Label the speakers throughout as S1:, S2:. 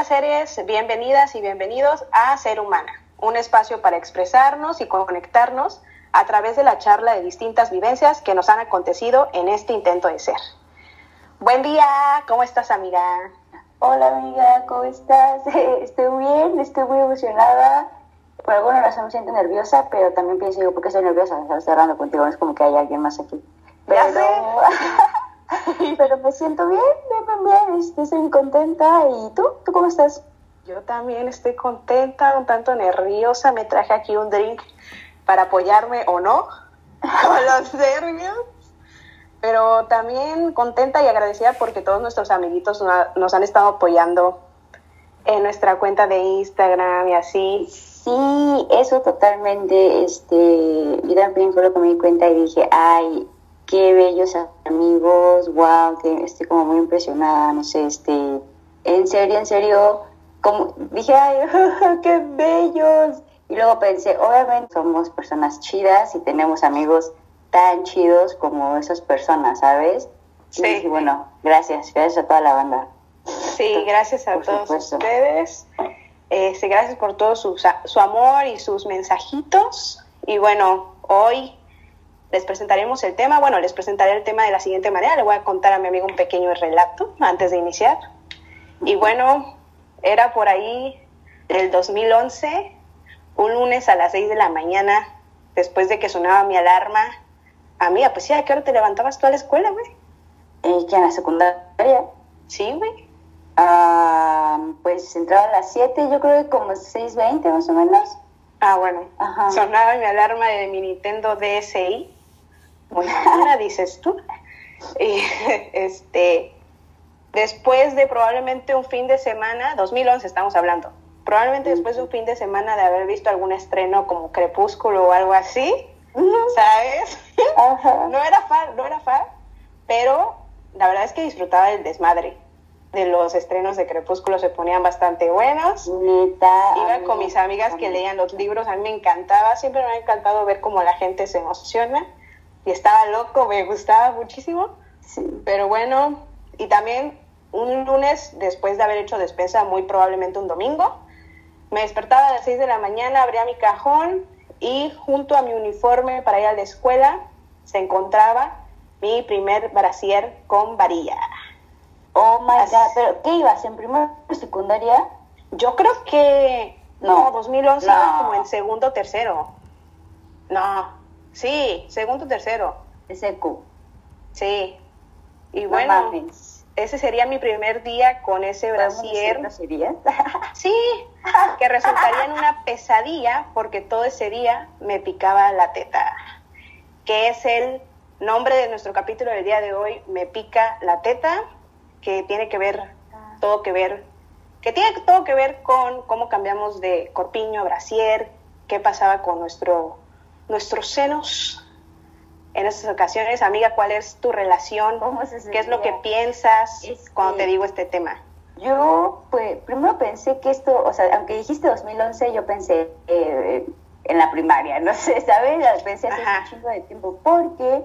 S1: Buenas series, bienvenidas y bienvenidos a Ser Humana, un espacio para expresarnos y conectarnos a través de la charla de distintas vivencias que nos han acontecido en este intento de ser. Buen día, ¿cómo estás amiga?
S2: Hola amiga, ¿cómo estás? Estoy bien, estoy muy emocionada. Por alguna razón me siento nerviosa, pero también pienso ¿por qué estoy nerviosa? Estás cerrando contigo, no es como que hay alguien más aquí.
S1: Pero,
S2: pero me siento bien, bien, bien, este, estoy muy contenta. ¿Y tú? ¿Tú cómo estás?
S1: Yo también estoy contenta, un tanto nerviosa. Me traje aquí un drink para apoyarme o no a los nervios. Pero también contenta y agradecida porque todos nuestros amiguitos nos han estado apoyando en nuestra cuenta de Instagram y así.
S2: Sí, eso totalmente, este, yo también fue lo que me di cuenta y dije, ay, qué bellos amigos, wow, que estoy como muy impresionada, no sé, este, en serio, en serio, como dije, ay, qué bellos. Y luego pensé, obviamente somos personas chidas y tenemos amigos tan chidos como esas personas, ¿sabes? Sí. Y bueno, gracias, gracias a toda la banda.
S1: Sí, gracias a todos ustedes. Este, gracias por todo su, su amor y sus mensajitos. Y bueno, hoy les presentaremos el tema. Bueno, les presentaré el tema de la siguiente manera. Le voy a contar a mi amigo un pequeño relato antes de iniciar. Y bueno, era por ahí del 2011, un lunes a las 6 de la mañana, después de que sonaba mi alarma. Amiga, pues sí, ¿a qué hora te levantabas tú a la escuela, güey?
S2: ¿Y que en la secundaria?
S1: Sí, güey.
S2: Ah, pues entraba a las 7, yo creo que como 6.20 más o menos.
S1: Ah, bueno. Sonaba mi alarma de mi Nintendo DSi muy buena, dices tú. Y, este, después de probablemente un fin de semana, 2011 estamos hablando, probablemente después de un fin de semana de haber visto algún estreno como Crepúsculo o algo así, ¿sabes? no era fan, no era fan, pero la verdad es que disfrutaba del desmadre. De los estrenos de Crepúsculo se ponían bastante buenos. Iba con mis amigas que leían los libros, a mí me encantaba, siempre me ha encantado ver cómo la gente se emociona y estaba loco, me gustaba muchísimo. Pero bueno, y también un lunes después de haber hecho despensa, muy probablemente un domingo, me despertaba a las 6 de la mañana, abría mi cajón y junto a mi uniforme para ir a la escuela se encontraba mi primer brasier con varilla.
S2: Oh my god, pero ¿qué ibas? ¿En primera secundaria?
S1: Yo creo que no, 2011 como en segundo o tercero. No, Sí, segundo, tercero.
S2: SQ.
S1: Sí. Y bueno, ese sería mi primer día con ese brasier. sí, que resultaría en una pesadilla porque todo ese día me picaba la teta, que es el nombre de nuestro capítulo del día de hoy, Me pica la teta, que tiene que ver, todo que ver, que tiene todo que ver con cómo cambiamos de corpiño a brasier, qué pasaba con nuestro nuestros senos en estas ocasiones. Amiga, ¿cuál es tu relación? ¿Qué es lo que piensas cuando te digo este tema?
S2: Yo, pues, primero pensé que esto, o sea, aunque dijiste 2011, yo pensé eh, en la primaria, no sé, ¿sabes? Pensé hace un chingo de tiempo, porque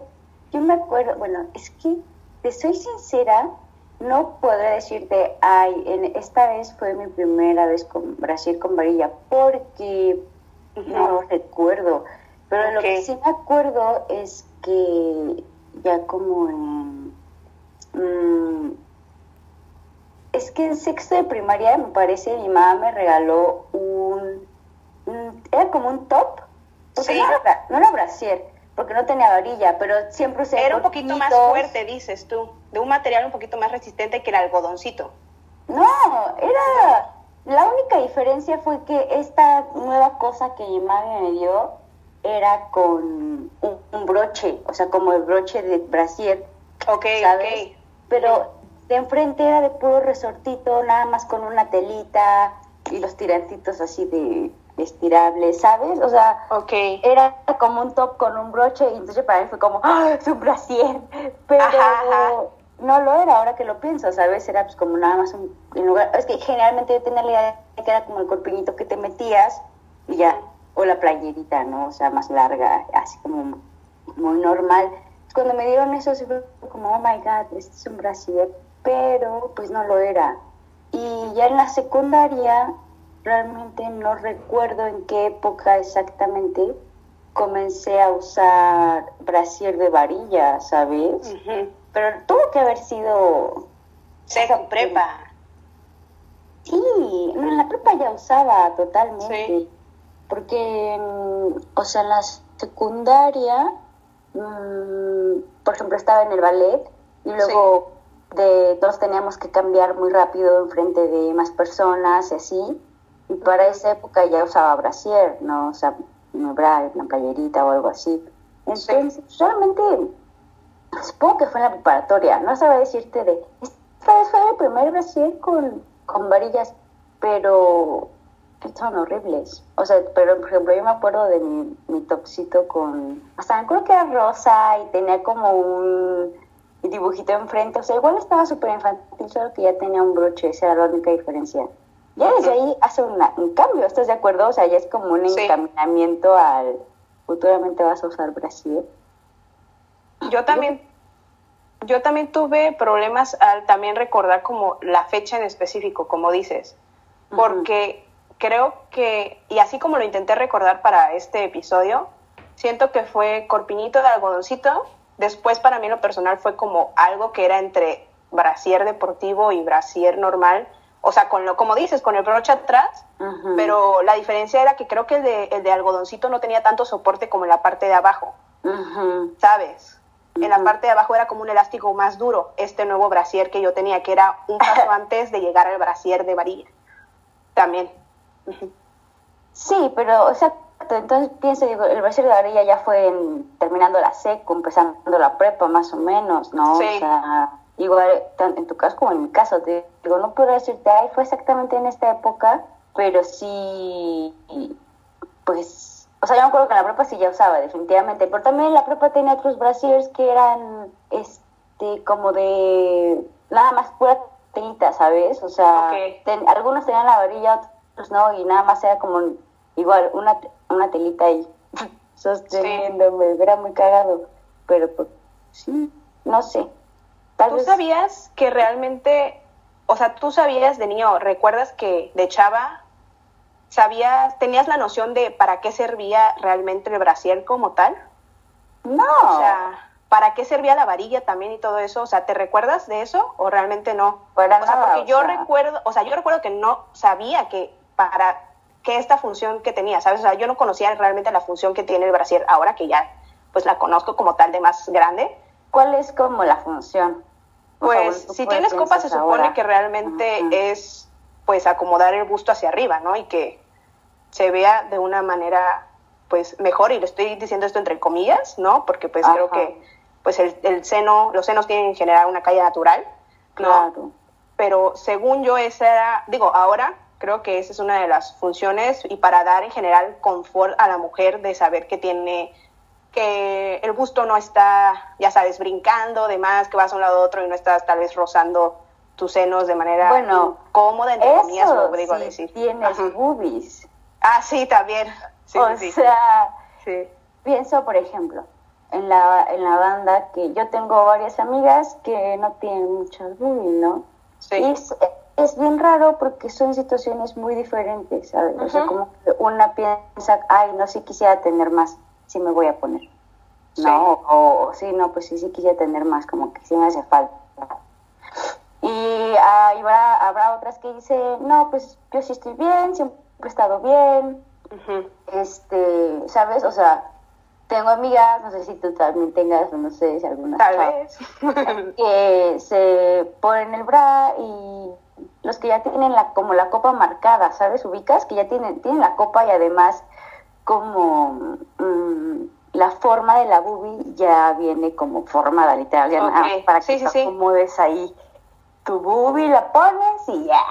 S2: yo me acuerdo, bueno, es que, te soy sincera, no podré decirte, ay, en, esta vez fue mi primera vez con Brasil con varilla, porque no recuerdo. Pero lo que sí me acuerdo es que ya como en... Mm, es que en sexto de primaria, me parece, mi mamá me regaló un... era como un top. Porque no, era, no era brasier, porque no tenía varilla, pero siempre usé...
S1: Era un poquito más fuerte, dices tú, de un material un poquito más resistente que el algodoncito.
S2: No, era... La única diferencia fue que esta nueva cosa que mi mamá me dio era con un, broche, o sea, como el broche de brasier.
S1: Ok, ¿sabes?
S2: Pero de enfrente era de puro resortito, nada más con una telita y los tirantitos así de estirables, ¿sabes? O sea,
S1: okay.
S2: era como un top con un broche y entonces para mí fue como, ¡ah, es un brasier! Pero no lo era, ahora que lo pienso, ¿sabes? Era pues como nada más un... En lugar, es que generalmente yo tenía la idea de que era como el corpiñito que te metías y ya o la playerita, ¿no? O sea, más larga, así como muy normal. Cuando me dieron eso, se fue como, oh my god, este es un brasier, pero pues no lo era. Y ya en la secundaria, realmente no recuerdo en qué época exactamente comencé a usar brasier de varilla, ¿sabes? Pero tuvo que haber sido...
S1: Seco, prepa.
S2: Sí, en la prepa ya usaba totalmente. Porque, mm, o sea, en la secundaria, mm, por ejemplo, estaba en el ballet y luego de todos teníamos que cambiar muy rápido en frente de más personas y así. Y para esa época ya usaba brasier, ¿no? O sea, una bra, una playerita o algo así. Entonces, realmente, supongo que fue en la preparatoria. No sabía decirte de, esta vez fue el primer brasier con, con varillas, pero son horribles. O sea, pero por ejemplo, yo me acuerdo de mi, mi topsito con, hasta me acuerdo que era rosa y tenía como un dibujito enfrente. O sea, igual estaba súper infantil, solo que ya tenía un broche, esa era la única diferencia. Ya desde ahí hace un cambio, ¿estás de acuerdo? O sea, ya es como un encaminamiento al futuramente vas a usar Brasil.
S1: Yo también, yo también tuve problemas al también recordar como la fecha en específico, como dices, porque creo que, y así como lo intenté recordar para este episodio, siento que fue corpiñito de algodoncito, después para mí lo personal fue como algo que era entre brasier deportivo y brasier normal, o sea, con lo, como dices, con el broche atrás, pero la diferencia era que creo que el de, el de algodoncito no tenía tanto soporte como en la parte de abajo, ¿sabes? En la parte de abajo era como un elástico más duro, este nuevo brasier que yo tenía, que era un paso antes de llegar al brasier de varilla, también.
S2: Sí, pero, o sea, entonces pienso, digo, el brasier de varilla ya fue terminando la seco, empezando la prepa más o menos, ¿no? Sí. O sea, igual en tu caso como en mi caso, te digo, no puedo decirte, ay, fue exactamente en esta época, pero sí, pues, o sea, yo me acuerdo que en la prepa sí ya usaba, definitivamente, pero también la prepa tenía otros brasiers que eran, este, como de, nada más pura telita, ¿sabes? O sea, algunos tenían la varilla, otros no, y nada más era como, igual, una, una telita ahí, sosteniéndome, era muy cagado, pero pues, sí, no sé.
S1: ¿Tú sabías que realmente, o sea, tú sabías de niño, recuerdas que de chava, sabías, tenías la noción de para qué servía realmente el brasier como tal?
S2: No.
S1: O sea, ¿para qué servía la varilla también y todo eso? O sea, ¿te recuerdas de eso o realmente no?
S2: Para
S1: o sea, porque yo recuerdo, o sea, yo recuerdo que no sabía que para qué esta función que tenía, ¿sabes? O sea, yo no conocía realmente la función que tiene el brasier ahora que ya pues la conozco como tal de más grande
S2: ¿Cuál es como la función?
S1: Pues si tienes copa se supone que realmente es pues acomodar el busto hacia arriba, ¿no? Y que se vea de una manera pues mejor y le estoy diciendo esto entre comillas, ¿no? Porque pues creo que pues el, seno, los senos tienen en general una calle natural, ¿no? Claro. Pero según yo esa era, digo, ahora creo que esa es una de las funciones y para dar en general confort a la mujer de saber que tiene que el busto no está, ya sabes, brincando, demás, que vas a un lado a otro y no estás tal vez rozando tus senos de manera
S2: bueno,
S1: cómoda, entre comillas, lo digo
S2: sí decir. tienes boobies.
S1: Ah, sí, también.
S2: o sea, pienso, por ejemplo, en la, en la banda que yo tengo varias amigas que no tienen muchas boobies, ¿no? Sí. Y es, bien raro porque son situaciones muy diferentes, ¿sabes? O sea, como que una piensa, ay, no, sí quisiera tener más sí me voy a poner. No, o, sí, no, pues sí, sí quisiera tener más, como que sí me hace falta. Y habrá, habrá otras que dicen, no, pues yo sí estoy bien, siempre he estado bien. Este, ¿sabes? O sea, tengo amigas, no sé si tú también tengas, no sé si alguna.
S1: Tal vez.
S2: que se ponen el bra y los que ya tienen la como la copa marcada, ¿sabes? Ubicas que ya tienen, tienen la copa y además como mm, la forma de la boobie ya viene como formada, literal, para que sí, acomodes ahí tu boobie, la pones y ya.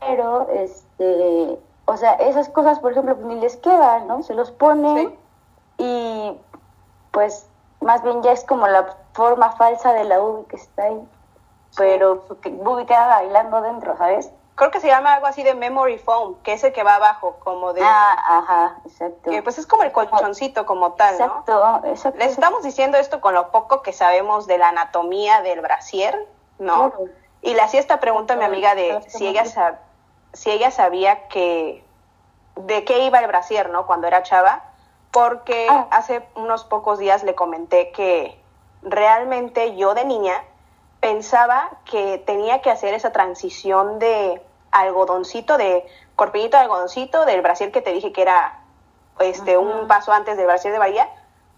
S2: Pero, este, o sea, esas cosas, por ejemplo, ni les quedan, ¿no? Se los ponen y pues más bien ya es como la forma falsa de la boobie que está ahí, pero boobie queda bailando dentro, ¿sabes?
S1: creo que se llama algo así de memory foam, que es el que va abajo, como de...
S2: Ah, ajá, exacto.
S1: Que pues es como el colchoncito como tal, ¿no? Exacto, exacto. Les estamos diciendo esto con lo poco que sabemos de la anatomía del brasier, ¿no? Y le hacía esta pregunta a mi amiga de si ella, si ella sabía que de qué iba el brasier, ¿no? Cuando era chava, porque ah. hace unos pocos días le comenté que realmente yo de niña pensaba que tenía que hacer esa transición de algodoncito, de corpillito de algodoncito, del brasier que te dije que era este, un paso antes del brasier de Bahía,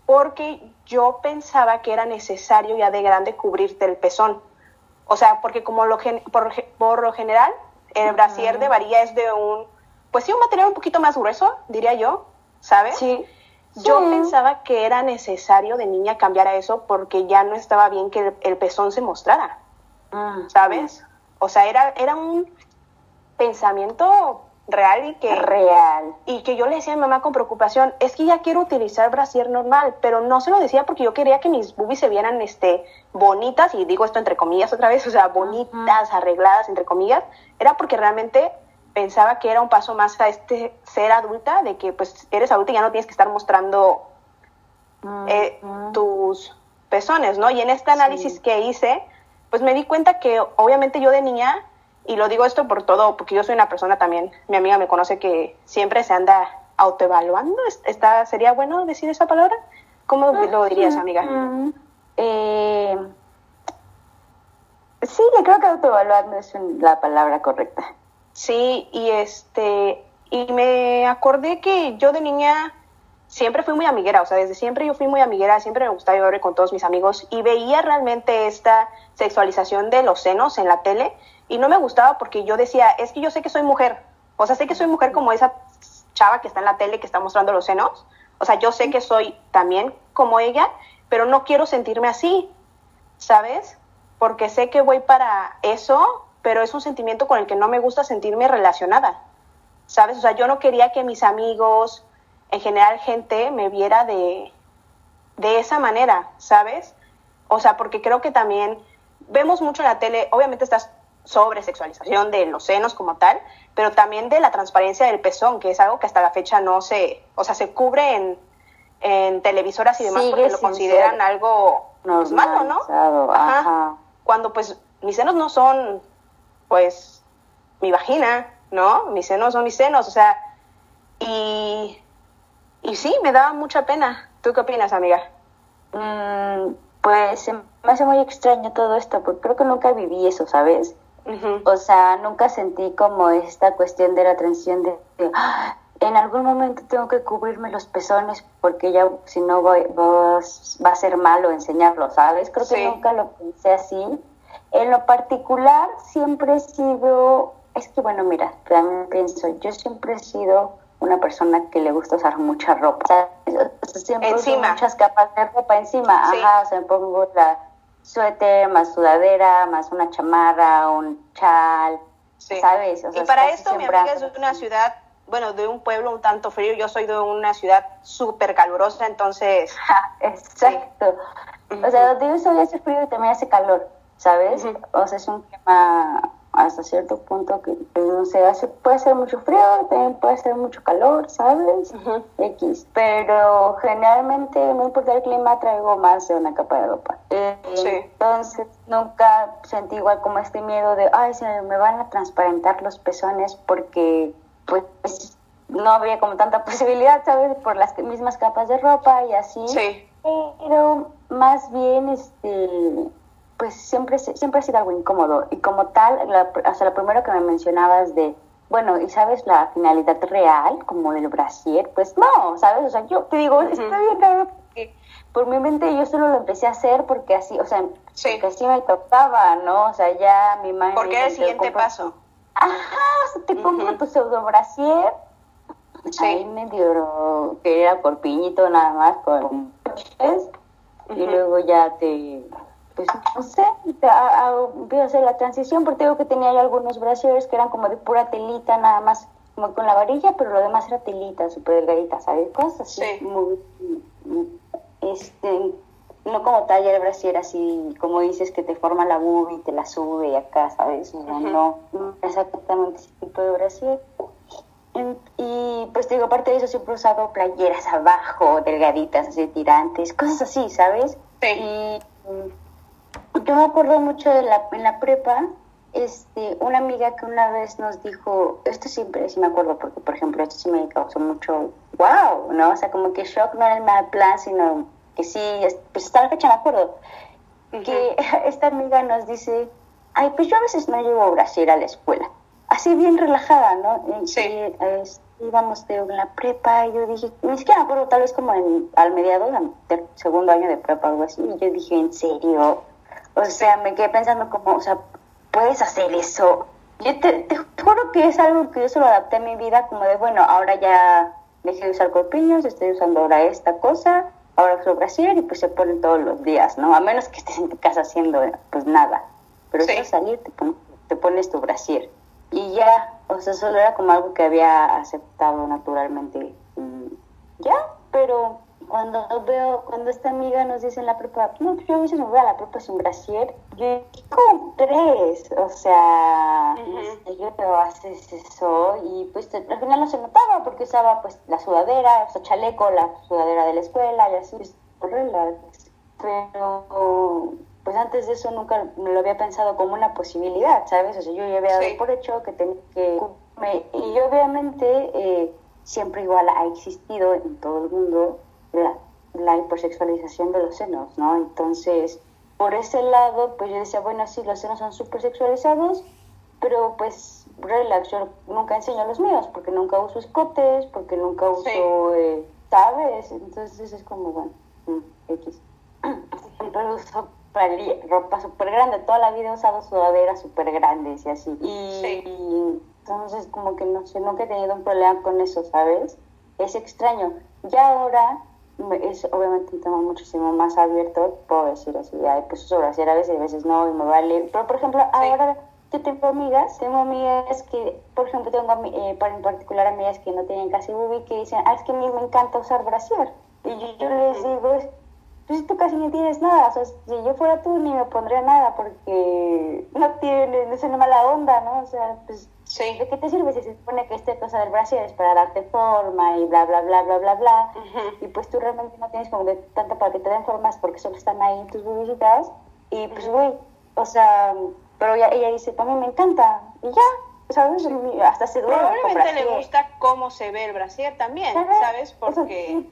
S1: porque yo pensaba que era necesario ya de grande cubrirte el pezón. O sea, porque como lo por, por, lo general, el brasier de Bahía es de un, pues sí, un material un poquito más grueso, diría yo, ¿sabes?
S2: Sí.
S1: Yo pensaba que era necesario de niña cambiar a eso porque ya no estaba bien que el, pezón se mostrara, ah. ¿sabes? O sea, era, era un pensamiento real y que
S2: real
S1: y que yo le decía a mi mamá con preocupación es que ya quiero utilizar brasier normal pero no se lo decía porque yo quería que mis boobies se vieran este bonitas y digo esto entre comillas otra vez o sea bonitas arregladas entre comillas era porque realmente pensaba que era un paso más a este ser adulta, de que pues eres adulta y ya no tienes que estar mostrando eh, tus pezones, ¿no? Y en este análisis que hice, pues me di cuenta que obviamente yo de niña, y lo digo esto por todo, porque yo soy una persona también, mi amiga me conoce que siempre se anda autoevaluando, ¿Está, ¿sería bueno decir esa palabra? ¿Cómo lo dirías, amiga?
S2: Eh, sí, creo que autoevaluando es la palabra correcta.
S1: Sí, y este, y me acordé que yo de niña siempre fui muy amiguera, o sea, desde siempre yo fui muy amiguera, siempre me gustaba ir con todos mis amigos y veía realmente esta sexualización de los senos en la tele y no me gustaba porque yo decía, es que yo sé que soy mujer, o sea, sé que soy mujer como esa chava que está en la tele que está mostrando los senos, o sea, yo sé que soy también como ella, pero no quiero sentirme así, ¿sabes? Porque sé que voy para eso pero es un sentimiento con el que no me gusta sentirme relacionada, ¿sabes? O sea, yo no quería que mis amigos, en general gente, me viera de, de esa manera, ¿sabes? O sea, porque creo que también vemos mucho en la tele, obviamente esta sobresexualización de los senos como tal, pero también de la transparencia del pezón, que es algo que hasta la fecha no se, o sea, se cubre en, en televisoras y demás porque lo consideran algo pues, malo, ¿no? Ajá. Cuando pues mis senos no son pues mi vagina, ¿no? Mis senos son mis senos, o sea, y, y sí, me da mucha pena. ¿Tú qué opinas, amiga?
S2: Mm, pues me hace muy extraño todo esto, porque creo que nunca viví eso, ¿sabes? O sea, nunca sentí como esta cuestión de la transición de, ah, en algún momento tengo que cubrirme los pezones porque ya si no va, va, a ser malo enseñarlo, ¿sabes? Creo que nunca lo pensé así en lo particular, siempre he sido, es que bueno, mira, también pienso, yo siempre he sido una persona que le gusta usar mucha ropa. O sea, siempre encima. muchas capas de ropa encima. Ajá, o sea, me pongo la suéter, más sudadera, más una chamarra, un chal, ¿sabes?
S1: y para esto mi amiga es de una ciudad, bueno, de un pueblo un tanto frío, yo soy de una ciudad súper calurosa, entonces...
S2: Exacto. O sea, donde yo soy hace frío y también hace calor. ¿Sabes? O sea, es un clima hasta cierto punto que, no sé, hace, puede ser mucho frío, también puede ser mucho calor, ¿sabes? X. Pero generalmente, no importa el clima, traigo más de una capa de ropa. Eh, entonces, nunca sentí igual como este miedo de, ay, se me van a transparentar los pezones porque, pues, no habría como tanta posibilidad, ¿sabes? Por las mismas capas de ropa y así.
S1: Sí.
S2: Pero más bien, este pues siempre, siempre ha sido algo incómodo. Y como tal, hasta lo primero que me mencionabas de, bueno, ¿y sabes la finalidad real, como del brasier? Pues no, ¿sabes? O sea, yo te digo, está bien claro porque por mi mente yo solo lo empecé a hacer porque así, o sea, porque así me tocaba, ¿no? O sea, ya mi madre...
S1: Porque era el siguiente paso.
S2: Ajá, o sea, te compro tu pseudo brasier. Sí. Ahí medio que era corpiñito nada más con... Y luego ya te pues no sé, a, a, hacer la transición porque digo que tenía algunos brasiers que eran como de pura telita nada más, como con la varilla, pero lo demás era telita, súper delgadita, ¿sabes? Cosas así, muy, este, no como talla el brasier así, como dices, que te forma la boobie y te la sube y acá, ¿sabes? No, no, no exactamente ese tipo de brasier. Y pues digo, aparte de eso siempre he usado playeras abajo, delgaditas, así tirantes, cosas así, ¿sabes?
S1: Sí.
S2: Y yo me acuerdo mucho de la, en la prepa, este, una amiga que una vez nos dijo, esto siempre sí me acuerdo, porque por ejemplo, esto sí me causó mucho wow, ¿no? O sea, como que shock no era el mal plan, sino que sí, pues hasta la fecha me acuerdo, que esta amiga nos dice, ay, pues yo a veces no llevo brasier a la escuela, así bien relajada, ¿no?
S1: Sí.
S2: Y, íbamos de la prepa y yo dije, ni siquiera me acuerdo, tal vez como en, al mediado del segundo año de prepa o algo así, y yo dije, ¿en serio? O sea, me quedé pensando como, o sea, puedes hacer eso. Yo te, te, juro que es algo que yo solo adapté a mi vida, como de, bueno, ahora ya dejé de usar corpiños, estoy usando ahora esta cosa, ahora uso brasier y pues se ponen todos los días, ¿no? A menos que estés en tu casa haciendo pues nada. Pero vas a salir, te, te pones tu brasier. Y ya, o sea, solo era como algo que había aceptado naturalmente. ya, pero cuando veo, cuando esta amiga nos dice en la prepa, no, yo a veces me voy a la prepa sin brasier, yo, ¿cómo crees? O sea, uh yo haces eso y pues al final no se notaba porque usaba pues la sudadera, o sea, chaleco, la sudadera de la escuela y así, relax. Pero pues antes de eso nunca me lo había pensado como una posibilidad, ¿sabes? O sea, yo ya había dado por hecho que tenía que... y obviamente eh, siempre igual ha existido en todo el mundo la, la hipersexualización de los senos, ¿no? Entonces, por ese lado, pues yo decía, bueno, sí, los senos son súper sexualizados, pero pues relax, yo nunca enseño los míos, porque nunca uso escotes, porque nunca uso, eh, ¿sabes? Entonces es como, bueno, mm, X. Siempre uso ropa súper grande, toda la vida he usado sudaderas súper grandes y así. Y, entonces como que no sé, nunca he tenido un problema con eso, ¿sabes? Es extraño. Ya ahora es obviamente un tema muchísimo más abierto, puedo decir así, hay pues sobre hacer a veces, a veces no, y me vale. Pero, por ejemplo, ahora yo tengo amigas, tengo amigas que, por ejemplo, tengo eh, en particular amigas que no tienen casi boobie que dicen, ah, es que a mí me encanta usar brasier. Y yo, les digo, pues tú casi no tienes nada, o sea, si yo fuera tú ni me pondría nada porque no tiene, no es una mala onda, ¿no? O sea, pues Sí. ¿De qué te sirve si se supone que esta cosa del brasier es para darte forma y bla, bla, bla, bla, bla, bla? Y pues tú realmente no tienes como de tanto para que te den formas porque solo están ahí tus bubitas. Y pues, güey, o sea, pero ella, ella dice, para mí me encanta. Y ya, ¿sabes? Hasta se duele.
S1: Probablemente le gusta cómo se ve el brasier también, ¿sabes? Porque...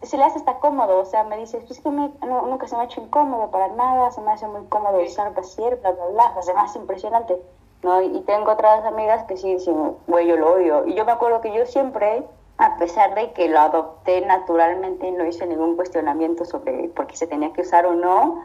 S2: se le hace hasta cómodo, o sea, me dice, pues que me, nunca se me ha hecho incómodo para nada, se me hace muy cómodo usar brasier, bla, bla, bla, o sea, más impresionante. ¿No? Y tengo otras amigas que sí dicen, güey, yo lo odio. Y yo me acuerdo que yo siempre, a pesar de que lo adopté naturalmente, no hice ningún cuestionamiento sobre por qué se tenía que usar o no.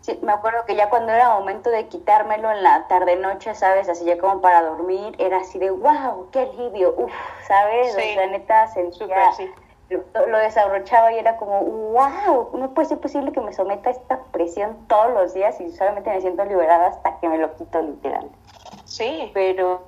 S2: sí, me acuerdo que ya cuando era momento de quitármelo en la tarde-noche, ¿sabes? Así ya como para dormir, era así de, wow, qué alivio, uff, ¿sabes? Sí. O neta sentía... sí lo, desabrochaba y era como, wow, no puede ser posible que me someta a esta presión todos los días y solamente me siento liberada hasta que me lo quito literal.
S1: Sí.
S2: Pero,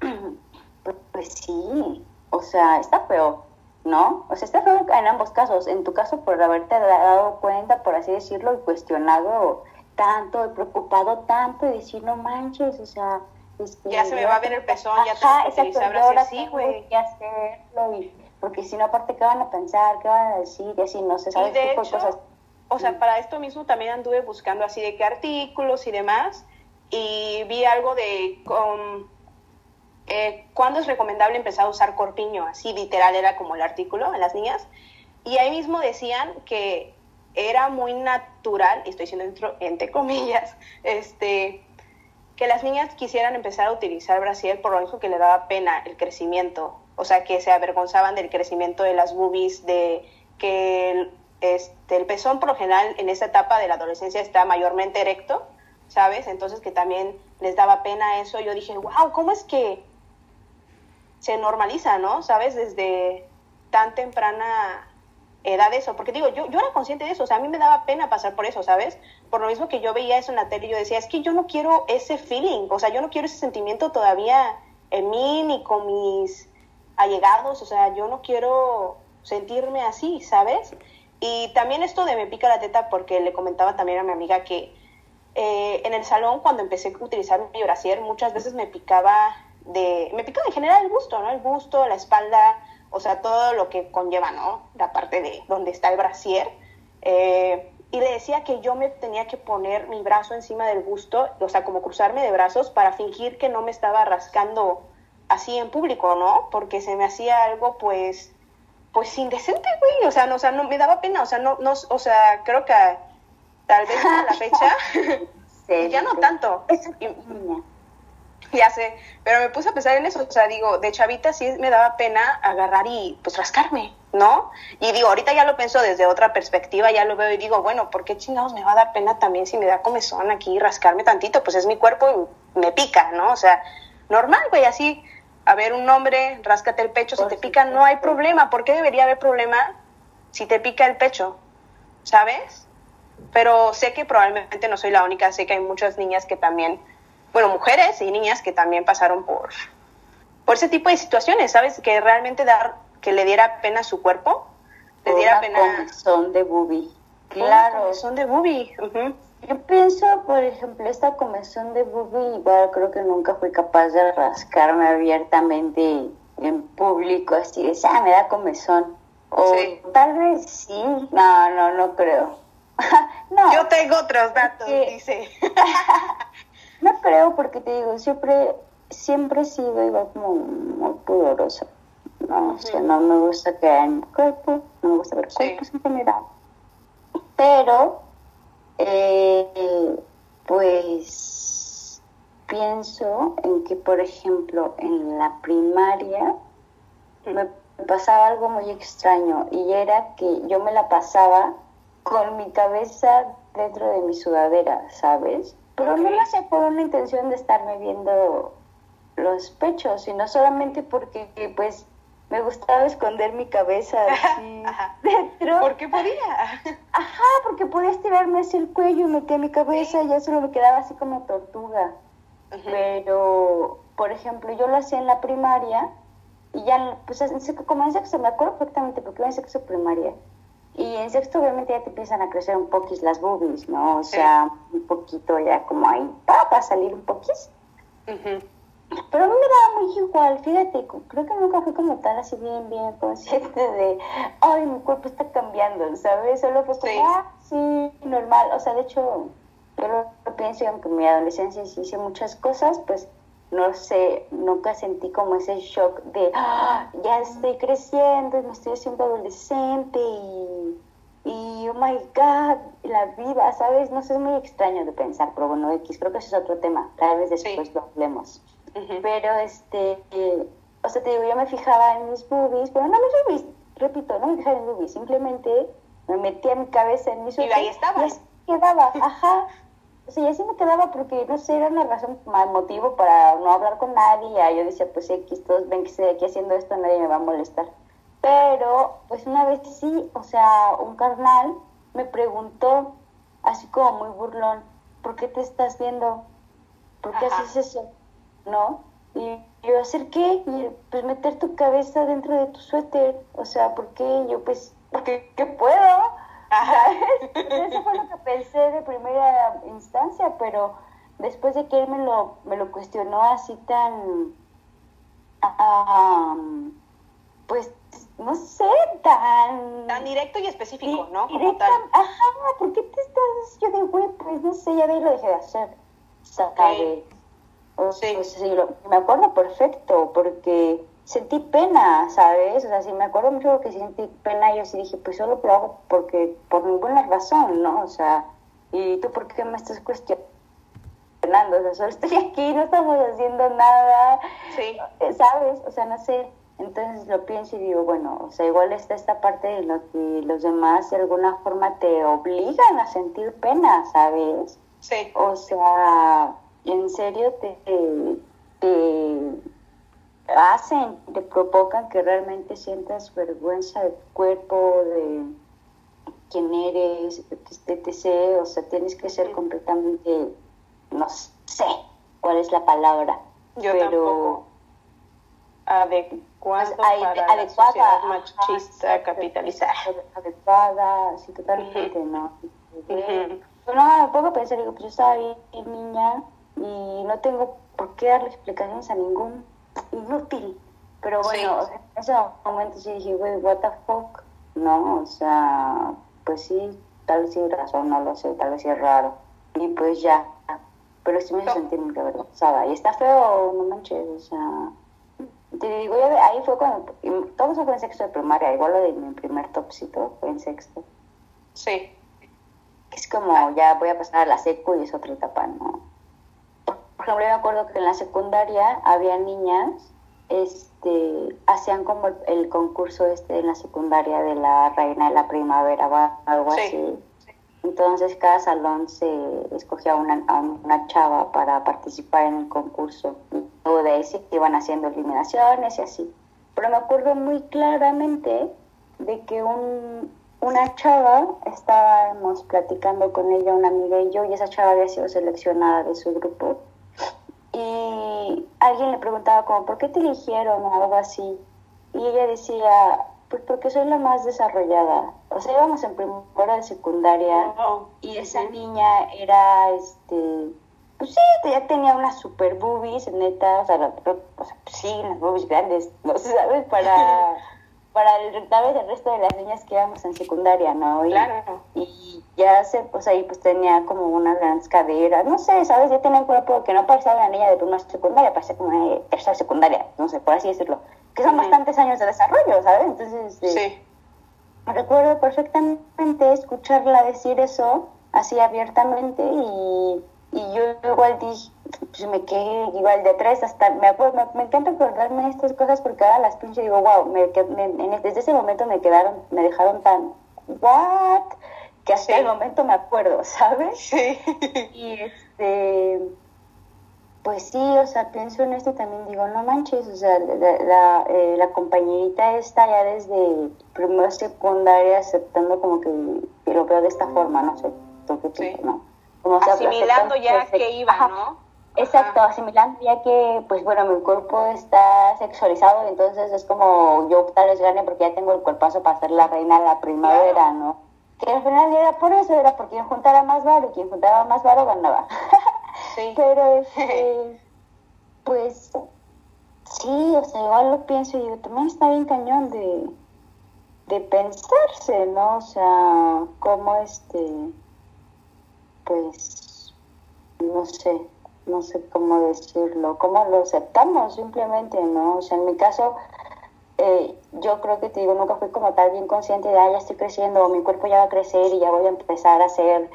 S2: pues, sí, o sea, está feo, ¿no? O sea, está feo en ambos casos. En tu caso, por haberte dado cuenta, por así decirlo, y cuestionado tanto, y preocupado tanto, y decir, no manches, o sea...
S1: Este, ya se me va a ver el pezón, ya tengo que utilizar así, güey.
S2: que hacerlo y porque si no, aparte, ¿qué van a pensar? ¿Qué van a decir? Y así, no sé, ¿sabes?
S1: Y de hecho, cosas. o sea, para esto mismo también anduve buscando así de qué artículos y demás, y vi algo de con, eh, cuándo es recomendable empezar a usar corpiño, así literal era como el artículo en las niñas, y ahí mismo decían que era muy natural, y estoy diciendo entre, entre comillas, este, que las niñas quisieran empezar a utilizar brasier por lo mismo que le daba pena el crecimiento o sea, que se avergonzaban del crecimiento de las boobies, de que el, este, el pezón por lo general en esa etapa de la adolescencia está mayormente erecto, ¿sabes? Entonces que también les daba pena eso. Yo dije, wow, ¿cómo es que se normaliza, ¿no? ¿Sabes? Desde tan temprana edad eso, porque digo, yo, yo era consciente de eso, o sea, a mí me daba pena pasar por eso, ¿sabes? Por lo mismo que yo veía eso en la tele yo decía, es que yo no quiero ese feeling, o sea, yo no quiero ese sentimiento todavía en mí ni con mis allegados, o sea, yo no quiero sentirme así, ¿sabes? Y también esto de me pica la teta porque le comentaba también a mi amiga que eh, en el salón cuando empecé a utilizar mi brasier muchas veces me picaba de, me picaba en general el busto, ¿no? El busto, la espalda, o sea, todo lo que conlleva, ¿no? La parte de donde está el brasier. Eh, y le decía que yo me tenía que poner mi brazo encima del busto, o sea, como cruzarme de brazos para fingir que no me estaba rascando así en público, ¿no? Porque se me hacía algo, pues, pues indecente, güey, o sea, no, o sea, no me daba pena, o sea, no, no, o sea, creo que tal vez a la fecha, ya no tanto. ya sé, pero me puse a pensar en eso, o sea, digo, de chavita sí me daba pena agarrar y pues rascarme, ¿no? Y digo, ahorita ya lo pienso desde otra perspectiva, ya lo veo y digo, bueno, ¿por qué chingados me va a dar pena también si me da comezón aquí rascarme tantito? Pues es mi cuerpo y me pica, ¿no? O sea, normal, güey, así, a ver, un hombre, ráscate el pecho, si te pica no hay problema, ¿por qué debería haber problema si te pica el pecho? ¿Sabes? Pero sé que probablemente no soy la única, sé que hay muchas niñas que también bueno, mujeres y niñas que también pasaron por, por ese tipo de situaciones, ¿sabes? Que realmente dar, que le diera pena a su cuerpo, le diera pena.
S2: Son de bubi. Claro.
S1: Son de bubi.
S2: Yo pienso, por ejemplo, esta comezón de bubi, igual creo que nunca fui capaz de rascarme abiertamente en público, así de, ah, me da comezón. O tal vez sí. No, no, no creo.
S1: no. Yo tengo otros datos, dice.
S2: No creo, porque te digo, siempre, siempre he sido igual como muy pudorosa. No, o sea, no me gusta que en mi cuerpo, no me gusta ver cuerpos en general. Pero, eh, pues, pienso en que, por ejemplo, en la primaria me pasaba algo muy extraño y era que yo me la pasaba con mi cabeza dentro de mi sudadera, ¿sabes? Pero no lo hacía por una intención de estarme viendo los pechos, sino solamente porque pues me gustaba esconder mi cabeza así dentro.
S1: ¿Por qué podía?
S2: Ajá, porque podía estirarme así el cuello y meter mi cabeza y ya solo me quedaba así como tortuga. Pero, por ejemplo, yo lo hacía en la primaria y ya, pues como en sexto, me acuerdo perfectamente porque iba en sexto primaria. Y en sexto obviamente ya te empiezan a crecer un poquis las boobies, ¿no? O sea, un poquito ya como ahí, para salir un poquis. Pero a mí me daba muy igual, fíjate, creo que nunca fui como tal así bien, bien consciente de, ay, mi cuerpo está cambiando, ¿sabes? Solo fue como, ah, sí, normal. O sea, de hecho, yo lo pienso, y aunque en mi adolescencia sí hice muchas cosas, pues no sé, nunca sentí como ese shock de, ah, ya estoy creciendo, me estoy haciendo adolescente y, y, oh my God, la vida, ¿sabes? No sé, es muy extraño de pensar, pero bueno, X, creo que ese es otro tema, tal vez después lo hablemos. Pero, este, o sea, te digo, yo me fijaba en mis boobies, pero no mis boobies, repito, no me fijaba en mis boobies, simplemente me metía mi cabeza en mis
S1: boobies. Y ahí estaba.
S2: Y quedaba, ajá. O sea, y así me quedaba porque, no sé, era una razón, motivo para no hablar con nadie. Y yo decía, pues X, todos ven que estoy aquí haciendo esto, nadie me va a molestar. Pero, pues una vez sí, o sea, un carnal me preguntó, así como muy burlón, ¿por qué te estás viendo? ¿Por qué haces eso? ¿No? Y yo, ¿hacer qué? Y pues meter tu cabeza dentro de tu suéter. O sea, ¿por qué? yo, pues, porque ¿qué puedo? Eso fue lo que pensé de primera instancia, pero después de que él me lo, me lo cuestionó así tan, pues, no sé, tan...
S1: Tan directo y específico, ¿no?
S2: Ajá, ¿por qué te estás? Yo de güey, pues no sé, ya de ahí lo dejé de hacer. Okay. Sí. Pues, sí, me acuerdo perfecto, porque sentí pena, ¿sabes? O sea, sí me acuerdo mucho que sentí pena, yo sí dije, pues solo lo hago porque, por ninguna razón, ¿no? O sea, ¿y tú por qué me estás cuestionando? O sea, solo estoy aquí, no estamos haciendo nada, sí. Eh, ¿sabes? O sea, no sé. Entonces lo pienso y digo, bueno, o sea, igual está esta parte de lo que los demás de alguna forma te obligan a sentir pena, ¿sabes?
S1: Sí.
S2: O sea, en serio te, te hacen, te provocan que realmente sientas vergüenza de tu cuerpo, de quién eres, etc. O sea, tienes que ser completamente, no sé cuál es la palabra,
S1: Yo pero adecuada
S2: para adecuada,
S1: machista capitalizada.
S2: Adecuada, sí, totalmente, ¿no? Pero no, me pongo pensar, digo, pues yo estaba bien niña y no tengo por qué darle explicaciones a ningún inútil. Pero bueno, en ese momento sí dije, güey, what the fuck, ¿no? O sea, pues sí, tal vez sí razón, no lo sé, tal vez sí es raro. Y pues ya, pero sí me hizo sentir muy avergonzada. Y está feo, no manches, o sea... Te digo, ahí fue cuando... Todo eso fue en sexto de primaria, igual lo de mi primer topsito fue en sexto.
S1: Sí.
S2: Es como, ya voy a pasar a la secu y es otra etapa, ¿no? Por ejemplo, yo me acuerdo que en la secundaria había niñas, este, hacían como el, concurso este en la secundaria de la reina de la primavera o algo así. Entonces cada salón se escogía una, a una chava para participar en el concurso. Y luego de ahí se iban haciendo eliminaciones y así. Pero me acuerdo muy claramente de que un, una chava, estábamos platicando con ella, una amiga y yo, y esa chava había sido seleccionada de su grupo y alguien le preguntaba como, ¿por qué te eligieron o algo así? Y ella decía, pues porque soy la más desarrollada. O sea, íbamos en primera de secundaria y esa niña era, este, pues sí, ya tenía unas super boobies, neta, o sea, o sea sí, unas boobies grandes, no sé, ¿sabes? Para... para el, el resto de las niñas que íbamos en secundaria, ¿no? Y,
S1: claro.
S2: Y ya se, pues ahí pues tenía como unas grandes caderas, no sé, ¿sabes? Yo tenía un cuerpo que no parecía una niña de primera secundaria, parecía como una tercera secundaria, no sé, por así decirlo. Que son bastantes años de desarrollo, ¿sabes? Entonces,
S1: este, sí.
S2: recuerdo perfectamente escucharla decir eso así abiertamente y y yo igual dije, pues me quedé igual de tres hasta, me, me, me encanta acordarme de estas cosas porque ahora las pinche digo, wow, me, desde ese momento me quedaron, me dejaron tan, what, que hasta el momento me acuerdo, ¿sabes?
S1: Sí.
S2: Y este, pues sí, o sea, pienso en esto y también digo, no manches, o sea, la, la, eh, la compañerita está ya desde primera secundaria aceptando como que, lo veo de esta forma, no sé, tú qué sí. ¿no?
S1: asimilando ya que iba, ¿no?
S2: Exacto, asimilando ya que, pues bueno, mi cuerpo está sexualizado, entonces es como yo tal vez gane porque ya tengo el cuerpazo para ser la reina de la primavera, ¿no? Que al final era por eso, era porque quien juntara más varo, quien juntaba más varo ganaba.
S1: Sí.
S2: Pero, este, pues, sí, o sea, igual lo pienso y digo, también está bien cañón de, de pensarse, ¿no? O sea, cómo este pues, no sé, no sé cómo decirlo, cómo lo aceptamos simplemente, ¿no? O sea, en mi caso, eh, yo creo que te digo, nunca fui como tal bien consciente de, ah, ya estoy creciendo, mi cuerpo ya va a crecer y ya voy a empezar a hacer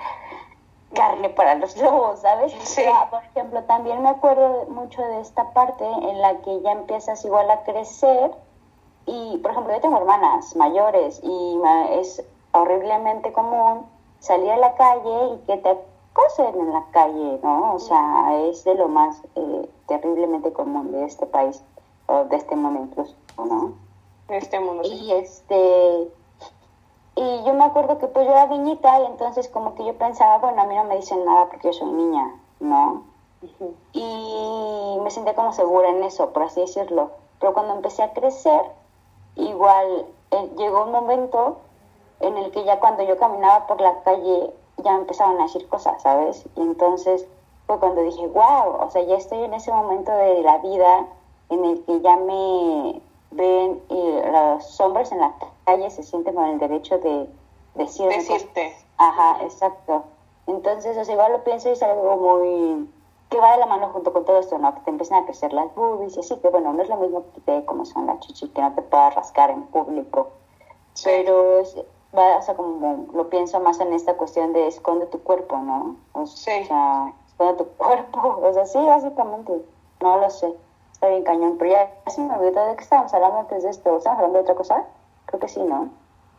S2: carne para los lobos, ¿sabes?
S1: Sí.
S2: por ejemplo, también me acuerdo mucho de esta parte en la que ya empiezas igual a crecer y, por ejemplo, yo tengo hermanas mayores y es horriblemente común salir a la calle y que te acosen en la calle, ¿no? O sea, es de lo más eh, terriblemente común de este país, o de este mundo incluso, ¿no?
S1: De este mundo, sí.
S2: Y este... Y yo me acuerdo que pues yo era niñita y entonces como que yo pensaba, bueno, a mí no me dicen nada porque yo soy niña, ¿no? Y me sentía como segura en eso, por así decirlo. Pero cuando empecé a crecer, igual eh, llegó un momento en el que ya cuando yo caminaba por la calle ya me empezaron a decir cosas, ¿sabes? Y entonces fue cuando dije, wow, o sea, ya estoy en ese momento de la vida en el que ya me ven y los hombres en la calle se sienten con el derecho de decir
S1: decirte.
S2: Ajá, exacto. Entonces, o sea, igual lo pienso y es algo muy que va de la mano junto con todo esto, ¿no? Que te empiezan a crecer las boobies y así, que bueno, no es lo mismo que te como son las chichi, que no te puedas rascar en público. Pero es, va, o sea, como lo pienso más en esta cuestión de esconde tu cuerpo, ¿no? O sea, esconde tu cuerpo, o sea, sí, básicamente, no lo sé, está bien cañón, pero ya casi me olvidó de qué estábamos hablando antes de esto, ¿estamos hablando de otra cosa? Creo que sí, ¿no?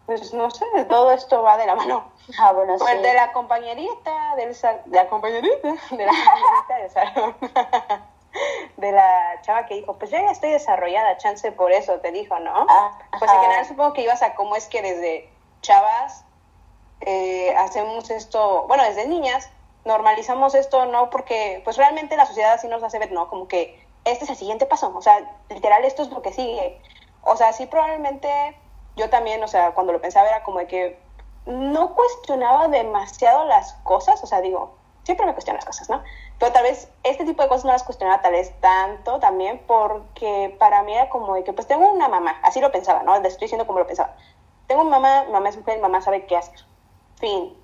S1: Pues no sé, todo esto va de la mano.
S2: Ah, bueno,
S1: pues
S2: sí.
S1: de la compañerita, del sal, de la compañerita, de la compañerita del salón. de la chava que dijo, pues yo ya estoy desarrollada, chance por eso, te dijo, ¿no?
S2: Ah,
S1: pues en general supongo que ibas a cómo es que desde chavas eh, hacemos esto, bueno, desde niñas normalizamos esto, ¿no? Porque pues realmente la sociedad así nos hace ver, ¿no? Como que este es el siguiente paso, o sea, literal esto es lo que sigue. O sea, sí probablemente yo también, o sea, cuando lo pensaba era como de que no cuestionaba demasiado las cosas, o sea, digo, siempre me cuestiono las cosas, ¿no? Pero tal vez este tipo de cosas no las cuestionaba tal vez tanto también porque para mí era como de que pues tengo una mamá, así lo pensaba, ¿no? Le estoy diciendo como lo pensaba tengo mamá, mamá es mujer, mamá sabe qué hacer. Fin.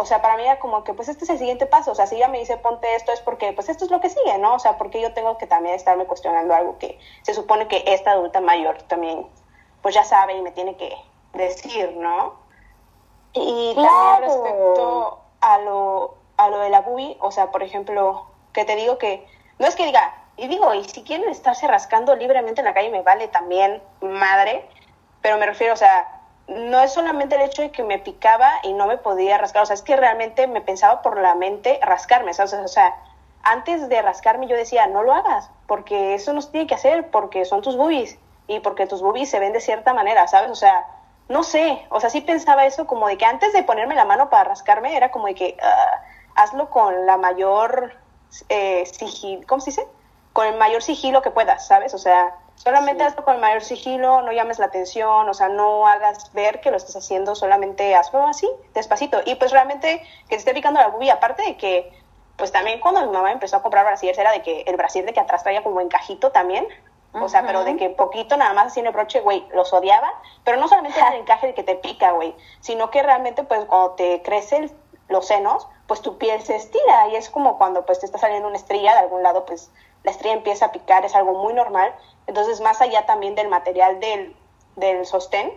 S1: O sea, para mí era como que, pues este es el siguiente paso, o sea, si ella me dice ponte esto es porque, pues esto es lo que sigue, ¿no? O sea, porque yo tengo que también estarme cuestionando algo que se supone que esta adulta mayor también, pues ya sabe y me tiene que decir, ¿no? Y también respecto a lo, a lo de la bubi, o sea, por ejemplo, que te digo que, no es que diga, y digo, y si quieren estarse rascando libremente en la calle me vale también madre, pero me refiero, o sea, no es solamente el hecho de que me picaba y no me podía rascar, o sea, es que realmente me pensaba por la mente rascarme, ¿sabes? O sea, antes de rascarme yo decía, no lo hagas, porque eso no se tiene que hacer, porque son tus boobies y porque tus boobies se ven de cierta manera, ¿sabes? O sea, no sé, o sea, sí pensaba eso como de que antes de ponerme la mano para rascarme era como de que uh, hazlo con la mayor eh, sigilo, ¿cómo se dice? Con el mayor sigilo que puedas, ¿sabes? O sea, solamente hazlo con el mayor sigilo, no llames la atención, o sea, no hagas ver que lo estás haciendo, solamente hazlo así, despacito. Y pues realmente que se esté picando la bubia, aparte de que, pues también cuando mi mamá empezó a comprar brasieres era de que el brasier de que atrás traía como encajito también, o sea, pero de que poquito nada más así en el broche, güey, los odiaba. Pero no solamente era el encaje de que te pica, güey, sino que realmente, pues, cuando te crecen los senos, pues tu piel se estira y es como cuando, pues, te está saliendo una estrella de algún lado, pues, la estrella empieza a picar, es algo muy normal. Entonces, más allá también del material del, del sostén,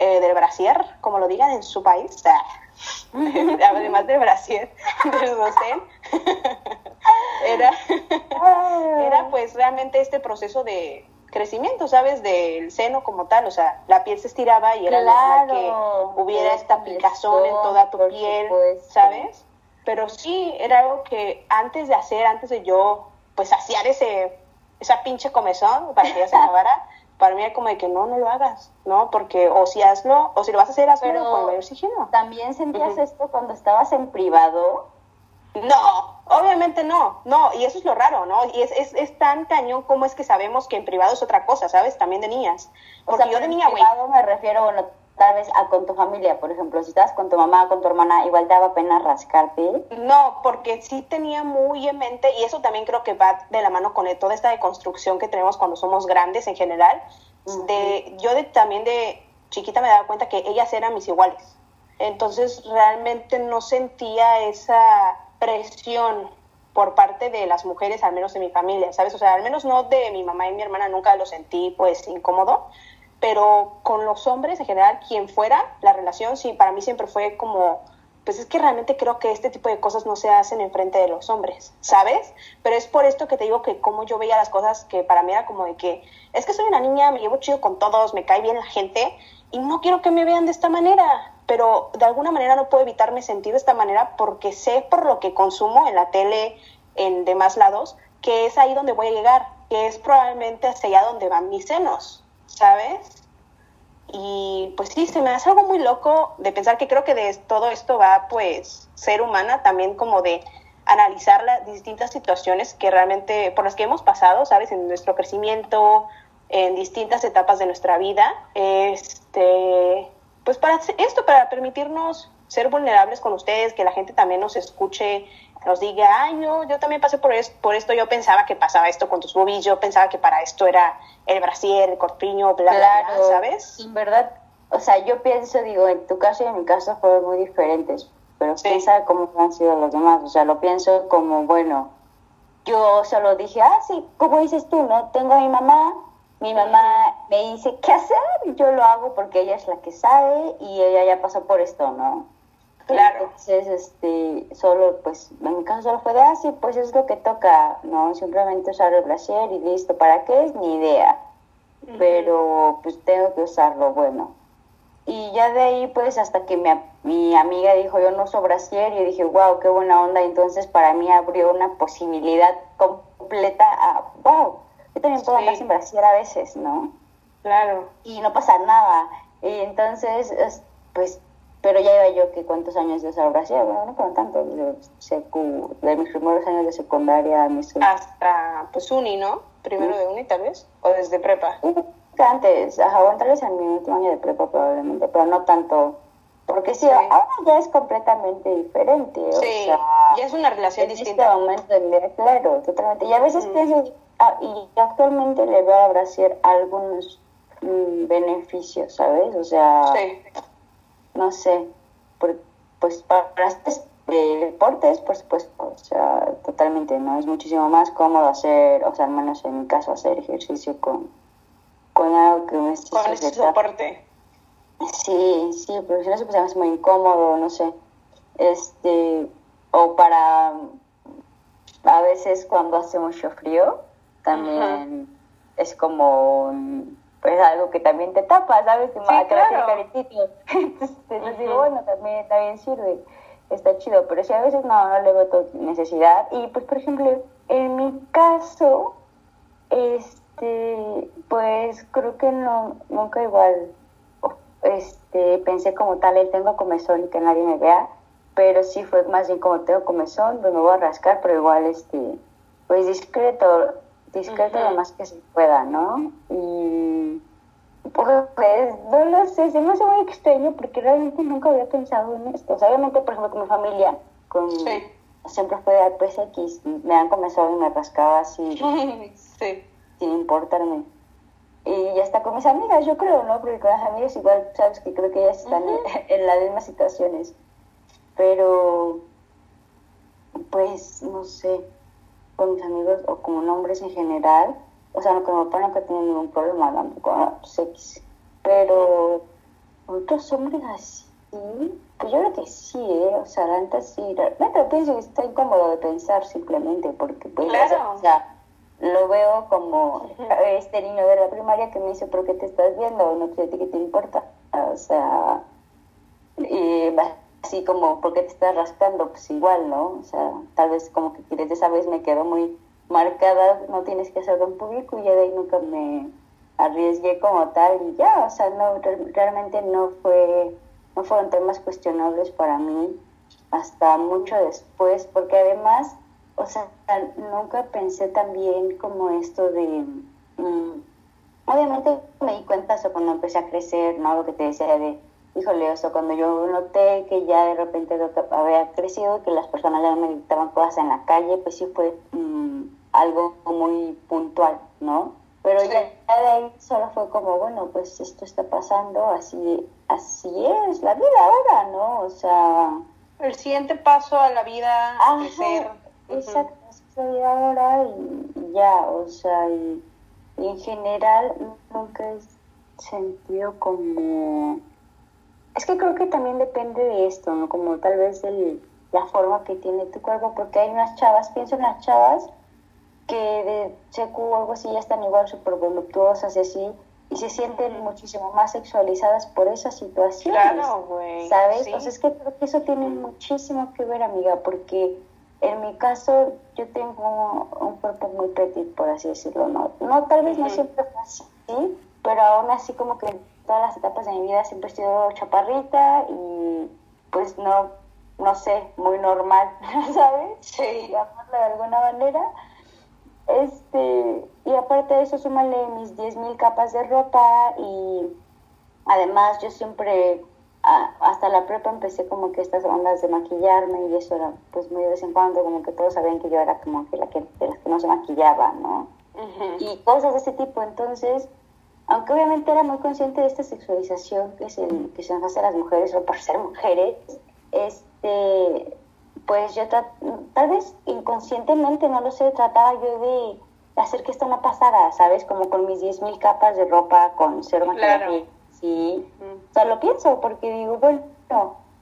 S1: eh, del brasier, como lo digan en su país, además del brasier, del sostén, era, era pues realmente este proceso de crecimiento, ¿sabes? Del seno como tal, o sea, la piel se estiraba y era claro, que hubiera esta picazón en toda tu piel, ¿sabes? Pero sí, era algo que antes de hacer, antes de yo, pues, saciar ese, esa pinche comezón para que ya se acabara, para mí era como de que no, no lo hagas, ¿no? Porque o si hazlo, o si lo vas a hacer, hazlo Pero con mayor sigilo.
S2: ¿También sentías esto cuando estabas en privado?
S1: No, obviamente no, no, y eso es lo raro, ¿no? Y es, es, es tan cañón como es que sabemos que en privado es otra cosa, ¿sabes? También de niñas. Porque o sea, yo de niña, güey.
S2: Me refiero, bueno, tal vez a con tu familia, por ejemplo, si estás con tu mamá, con tu hermana, igual te daba pena rascarte.
S1: No, porque sí tenía muy en mente, y eso también creo que va de la mano con toda esta deconstrucción que tenemos cuando somos grandes en general. de, yo de, también de chiquita me daba cuenta que ellas eran mis iguales. Entonces realmente no sentía esa presión por parte de las mujeres, al menos de mi familia, ¿sabes? O sea, al menos no de mi mamá y mi hermana, nunca lo sentí pues incómodo, pero con los hombres en general, quien fuera, la relación sí, para mí siempre fue como, pues es que realmente creo que este tipo de cosas no se hacen en frente de los hombres, ¿sabes? Pero es por esto que te digo que como yo veía las cosas que para mí era como de que, es que soy una niña, me llevo chido con todos, me cae bien la gente y no quiero que me vean de esta manera, pero de alguna manera no puedo evitarme sentir de esta manera porque sé por lo que consumo en la tele, en demás lados, que es ahí donde voy a llegar, que es probablemente hacia allá donde van mis senos. ¿Sabes? Y pues sí, se me hace algo muy loco de pensar que creo que de todo esto va pues ser humana también como de analizar las distintas situaciones que realmente por las que hemos pasado, ¿sabes? En nuestro crecimiento, en distintas etapas de nuestra vida, este, pues para esto, para permitirnos ser vulnerables con ustedes, que la gente también nos escuche nos diga, ay, no, yo también pasé por, esto, por esto, yo pensaba que pasaba esto con tus boobies, yo pensaba que para esto era el brasier, el corpiño, bla, bla, bla, ¿sabes?
S2: En verdad, o sea, yo pienso, digo, en tu caso y en mi caso fueron muy diferentes, pero piensa cómo han sido los demás, o sea, lo pienso como, bueno, yo solo dije, ah, sí, como dices tú, ¿no? Tengo a mi mamá, mi mamá me dice qué hacer, y yo lo hago porque ella es la que sabe y ella ya pasó por esto, ¿no? Claro. Entonces, este, solo, pues, en mi caso solo fue de, ah, sí, pues es lo que toca, ¿no? Simplemente usar el brasier y listo. ¿Para qué es? Ni idea. Pero, pues, tengo que usarlo, bueno. Y ya de ahí, pues, hasta que mi, mi amiga dijo, yo no uso brasier, y dije, wow, qué buena onda. Entonces, para mí abrió una posibilidad completa a, wow, yo también puedo andar sin brasier a veces, ¿no?
S1: Claro.
S2: Y no pasa nada. Y entonces, pues, pero ya iba yo que cuántos años de usar brasier, bueno, no fueron tantos, de, secu, de mis primeros años de secundaria. Mis...
S1: Hasta, pues, uni, ¿no? Primero de uni, tal vez, o desde prepa.
S2: Antes, ajá, tal vez en mi último año de prepa probablemente, pero no tanto, porque sí, ahora ya es completamente diferente. Sí,
S1: ya es una relación
S2: en
S1: distinta.
S2: En este momento, de, claro, totalmente. Y a veces pienso, ah, y actualmente le veo a Brasier algunos mm, beneficios, ¿sabes? O sea... Sí no sé, pues para de deportes, por supuesto, o sea, totalmente, ¿no? Es muchísimo más cómodo hacer, o sea, al menos en mi caso, hacer ejercicio con, con algo que me
S1: esté Con ese soporte.
S2: Sí, sí, pero si no se pues, es muy incómodo, no sé. Este, o para, a veces cuando hace mucho frío, también es como, pues algo que también te tapa, ¿sabes? Que sí, claro. Entonces, digo, bueno, también, también sirve está chido, pero si a veces no, no le veo necesidad. Y pues, por ejemplo, en mi caso, este, pues creo que no, nunca igual, este, pensé como tal, él tengo comezón y que nadie me vea, pero sí fue más bien como tengo comezón, pues me voy a rascar, pero igual, este, pues discreto, discreto lo más que se pueda, ¿no? Y pues no lo sé, se me hace muy extraño porque realmente nunca había pensado en esto. obviamente, por ejemplo, con mi familia, con siempre fue pues X, me han comenzado y me rascaba así, sin importarme. Y hasta con mis amigas, yo creo, ¿no? Porque con las amigas igual, sabes que creo que ellas están en, las mismas situaciones. Pero, pues, no sé, con mis amigos o con hombres en general, o sea, con mi papá nunca tiene ningún problema tampoco, X. Pero otros hombres así, pues yo creo que sí, ¿eh? O sea, antes sí, realmente pienso que está incómodo de pensar simplemente, porque pues, o sea, lo veo como este niño de la primaria que me dice, ¿por qué te estás viendo? No sé, ¿qué te importa? O sea, y así como, ¿por qué te estás rascando? Pues igual, ¿no? O sea, tal vez como que desde esa vez me quedo muy marcada, no tienes que hacerlo en público y ya de ahí nunca me arriesgué como tal y ya, o sea, no, realmente no fue, no fueron temas cuestionables para mí hasta mucho después, porque además, o sea, nunca pensé también como esto de, mm, obviamente me di cuenta eso cuando empecé a crecer, ¿no? Lo que te decía de, híjole, o sea, cuando yo noté que ya de repente había crecido, que las personas ya me gritaban cosas en la calle, pues sí fue... Algo muy puntual, ¿no? Pero ya, de ahí solo fue como, bueno, pues esto está pasando, así, así es la vida ahora, ¿no? O sea...
S1: El siguiente paso a la vida,
S2: ajá, crecer. Exacto, es la vida ahora y, ya, o sea, y, en general nunca he sentido como... Es que creo que también depende de esto, ¿no? Como tal vez el, la forma que tiene tu cuerpo, porque hay unas chavas, pienso en las chavas que de secu o algo así ya están igual súper voluptuosas y así, y se sienten muchísimo más sexualizadas por esas situaciones.
S1: Claro, güey.
S2: ¿Sabes? Sí. es que creo que eso tiene muchísimo que ver, amiga, porque en mi caso yo tengo un cuerpo muy petit, por así decirlo, ¿no? No, tal vez no siempre fue así, pero aún así como que en todas las etapas de mi vida siempre he sido chaparrita y pues no, no sé, muy normal, ¿sabes? Sí. de alguna manera este, y aparte de eso, súmale mis 10.000 capas de ropa y además yo siempre, hasta la prepa empecé como que estas ondas de maquillarme y eso era pues muy de vez en cuando, como que todos sabían que yo era como que la que, de las que no se maquillaba, ¿no? Y cosas de ese tipo, entonces, aunque obviamente era muy consciente de esta sexualización que se, que se nos hace a las mujeres o por ser mujeres, este, pues yo tal vez inconscientemente, no lo sé, trataba yo de hacer que esto no pasara, ¿sabes? Como con mis 10.000 capas de ropa, con cero maquillaje. Sí, o sea, lo pienso porque digo, bueno,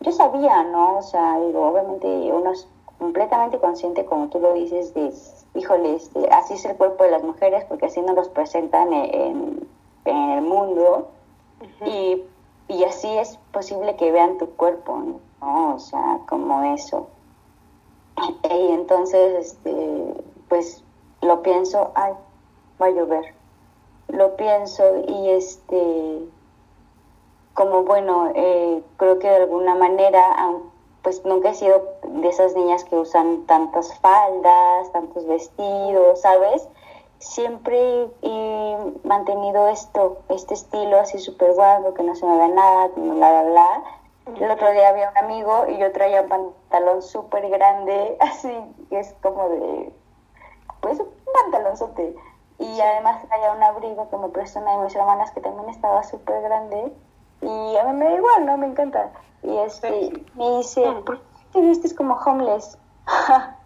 S2: yo sabía, ¿no? O sea, digo, obviamente uno es completamente consciente, como tú lo dices, de, híjole, este, así es el cuerpo de las mujeres porque así nos los presentan en, en el mundo y, y así es posible que vean tu cuerpo, ¿no? O sea, como eso. Y entonces, este, pues lo pienso, ay, va a llover. Lo pienso y este, como bueno, eh, creo que de alguna manera, pues nunca he sido de esas niñas que usan tantas faldas, tantos vestidos, ¿sabes? Siempre he mantenido esto, este estilo así súper guapo, que no se me ve nada, bla, bla, bla el otro día había un amigo y yo traía un pantalón súper grande, así, que es como de, pues un pantalonzote. Y además traía un abrigo que me prestó una de mis hermanas que también estaba súper grande. Y a mí me da igual, ¿no? Me encanta. Y este, me dice, ¿por qué te vistes como homeless?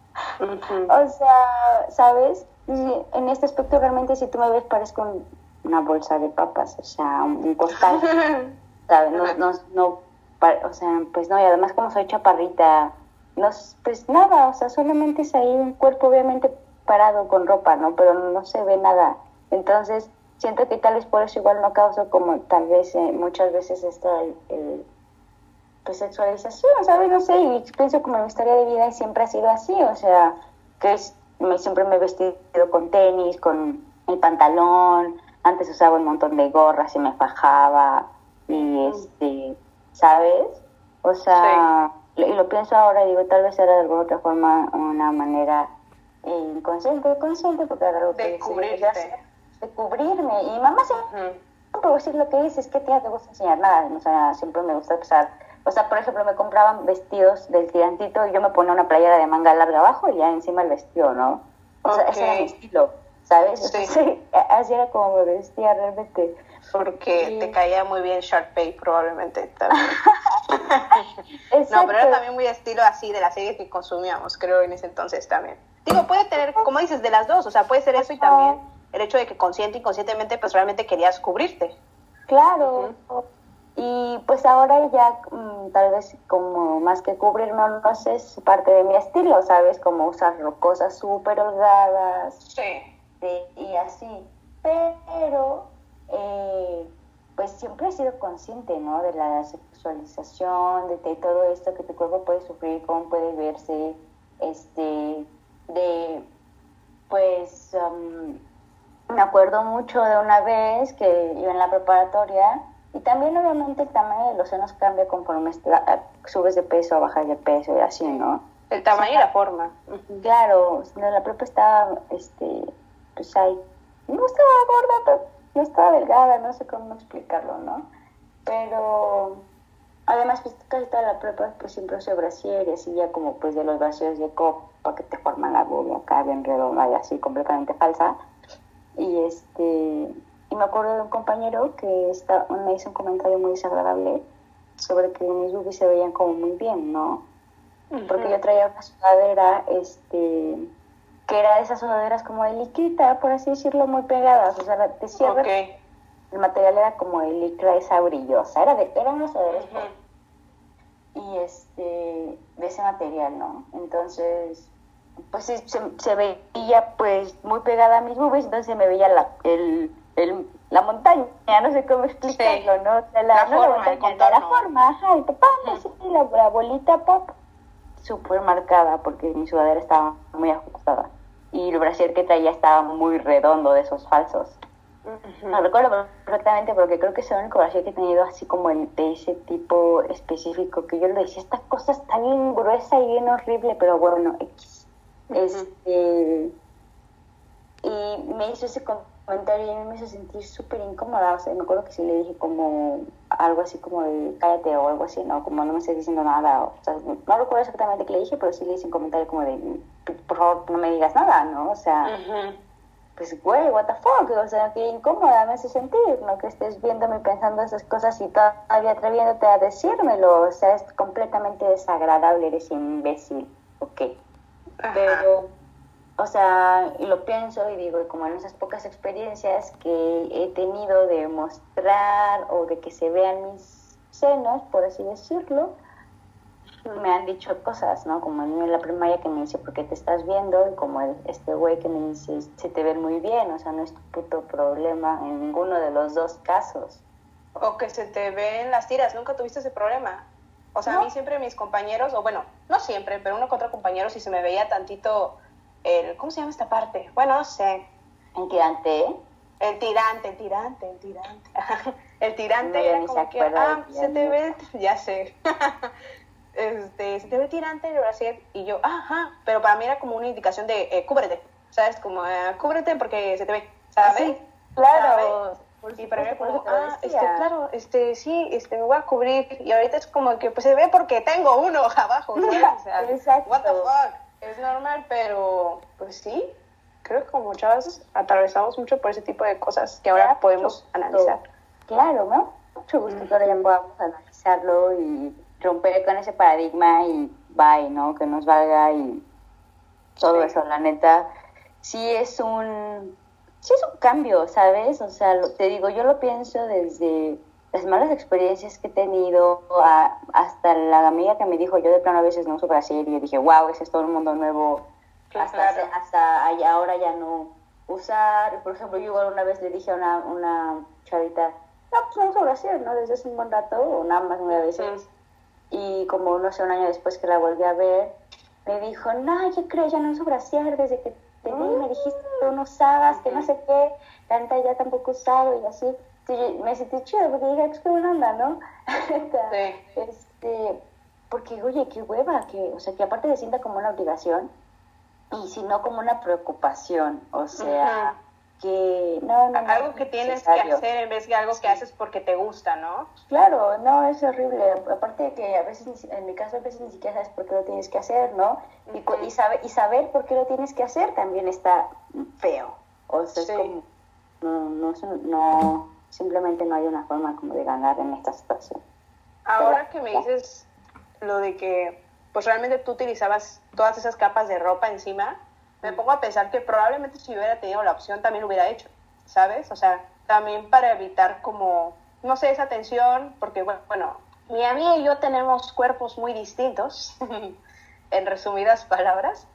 S2: O sea, ¿sabes? en este aspecto realmente si tú me ves parezco una bolsa de papas, o sea, un costal, ¿sabes? No, no, no, o sea, pues no, y además como soy chaparrita, no, pues nada, o sea, solamente es ahí un cuerpo obviamente parado con ropa, ¿no? Pero no se ve nada. Entonces, siento que tal vez por eso igual no causa como tal vez eh, muchas veces esta el, pues sexualización, ¿sabes? No sé, y pienso como mi historia de vida siempre ha sido así, o sea, que es, me, siempre me he vestido con tenis, con el pantalón, antes usaba un montón de gorras y me fajaba, y este, ¿sabes? O sea, y lo pienso ahora y digo, tal vez era de alguna otra forma una manera inconsciente, consciente, porque era algo
S1: de
S2: cubrirte. De cubrirme. Y mamá siempre, no puedo decir lo que dice, es que tía te gusta enseñar nada, o sea, siempre me gusta empezar. O sea, por ejemplo, me compraban vestidos del tirantito y yo me ponía una playera de manga larga abajo y ya encima el vestido, ¿no? O sea, ese era mi estilo, ¿sabes? Sí. así era como me vestía realmente.
S1: Porque te caía muy bien Sharpay, probablemente también. no, pero era también muy estilo así de la serie que consumíamos, creo, en ese entonces también. Digo, puede tener, como dices, de las dos, o sea, puede ser eso y también el hecho de que consciente y inconscientemente, pues realmente querías cubrirte.
S2: Claro. Y pues ahora ya mm, tal vez como más que cubrirme, no sé, es parte de mi estilo, ¿sabes? Como usar cosas súper holgadas.
S1: Sí.
S2: Y así. Pero eh, pues siempre he sido consciente, ¿no? De la sexualización, de, todo esto que tu cuerpo puede sufrir, cómo puede verse, este, de, pues, um, me acuerdo mucho de una vez que iba en la preparatoria y también obviamente el tamaño de los senos cambia conforme subes de peso o bajas de peso y así, ¿no?
S1: El tamaño y la forma.
S2: Claro, la prepa estaba, este, pues ahí, no estaba gorda, pero no estaba delgada, no sé cómo explicarlo, ¿no? Pero además pues casi toda la prepa pues siempre usé brasier y así ya como pues de los brasieres de copa que te forman la bobia acá bien redonda y así completamente falsa. Y este y me acuerdo de un compañero que está, me hizo un comentario muy desagradable sobre que mis boobies se veían como muy bien, ¿no? Porque yo traía una sudadera, este, que era de esas sudaderas como de liquita, por así decirlo, muy pegadas, o sea, te cierras. El material era como de licra esa brillosa, era de, eran unas sudaderas y este, de ese material, ¿no? Entonces, pues se, se, veía pues muy pegada a mis boobies, entonces se me veía la, el, el, la montaña, no sé cómo explicarlo, ¿no? O sea, la, forma, la, forma, ajá, y papá, la, la bolita pop, súper marcada porque mi sudadera estaba muy ajustada y el brasier que traía estaba muy redondo de esos falsos. No recuerdo perfectamente porque creo que es el único brasier que he tenido así como el, de ese tipo específico que yo le decía, esta cosa está bien gruesa y bien horrible, pero bueno, X. Este, y me hizo ese comentario y me hizo sentir súper incómoda. O sea, me acuerdo que sí le dije como algo así como de cállate o algo así, ¿no? Como no me estés diciendo nada. O, sea, no recuerdo exactamente qué le dije, pero sí le hice un comentario como de por favor no me digas nada, ¿no? O sea, pues güey, what the fuck, o sea, qué incómoda me hace sentir, ¿no? Que estés viéndome pensando esas cosas y todavía atreviéndote a decírmelo, o sea, es completamente desagradable, eres imbécil, ok. Pero o sea, y lo pienso y digo, como en esas pocas experiencias que he tenido de mostrar o de que se vean mis senos, por así decirlo, me han dicho cosas, ¿no? Como el niño en la primaria que me dice, ¿por qué te estás viendo? Y como el, este güey que me dice, se te ven muy bien, o sea, no es tu puto problema en ninguno de los dos casos.
S1: O que se te ven las tiras, ¿nunca tuviste ese problema? O sea, a mí siempre mis compañeros, o bueno, no siempre, pero uno con otro compañero, si se me veía tantito el, ¿cómo se llama esta parte? Bueno, no sé.
S2: ¿El tirante?
S1: El tirante, el tirante, el tirante. el tirante era como que, ah, se te ve, ya sé. este, se te ve tirante el brasier. Y yo, ajá, pero para mí era como una indicación de, eh, cúbrete, ¿sabes? Como, eh, cúbrete porque se te ve, ¿sabes? Sí,
S2: claro.
S1: Y para mí como, ah, este, claro, este, sí, este, me voy a cubrir. Y ahorita es como que, pues se ve porque tengo uno abajo, ¿sabes? O sea, Exacto. what the fuck. Es normal, pero, pues sí, creo que como chavas atravesamos mucho por ese tipo de cosas que ahora podemos analizar.
S2: Claro, ¿no? mucho gusto que ahora ya podamos analizarlo y romper con ese paradigma y bye, ¿no? Que nos valga y todo eso, la neta, sí es un, sí es un cambio, ¿sabes? O sea, te digo, yo lo pienso desde las malas experiencias que he tenido, hasta la amiga que me dijo, yo de plano a veces no uso Brasil, y yo dije, wow, ese es todo un mundo nuevo, hasta, hasta ahora ya no usar, por ejemplo, yo igual una vez le dije a una, una chavita, no, pues no uso Brasil, ¿no? Desde hace un buen rato, o nada más nueve veces, y como no sé, un año después que la volví a ver, me dijo, no, yo creo, ya no uso Brasil desde que te vi, me dijiste que tú no usabas, que no sé qué, tanta ya tampoco usado y así me sentí chido porque dije, es que buena onda, ¿no? este, porque, oye, qué hueva, que, o sea, que aparte se sienta como una obligación y si no como una preocupación, o sea, que no, no,
S1: Algo que tienes que hacer en vez de algo que haces porque te gusta, ¿no?
S2: Claro, no, es horrible. Aparte de que a veces, en mi caso, a veces ni siquiera sabes por qué lo tienes que hacer, ¿no? y, y, sabe, y saber por qué lo tienes que hacer también está feo. O sea, es como, no, no, no simplemente no hay una forma como de ganar en esta situación.
S1: Ahora que me dices lo de que pues realmente tú utilizabas todas esas capas de ropa encima, me pongo a pensar que probablemente si hubiera tenido la opción también lo hubiera hecho, ¿sabes? O sea, también para evitar como, no sé, esa tensión, porque bueno, bueno mi amiga y yo tenemos cuerpos muy distintos, en resumidas palabras,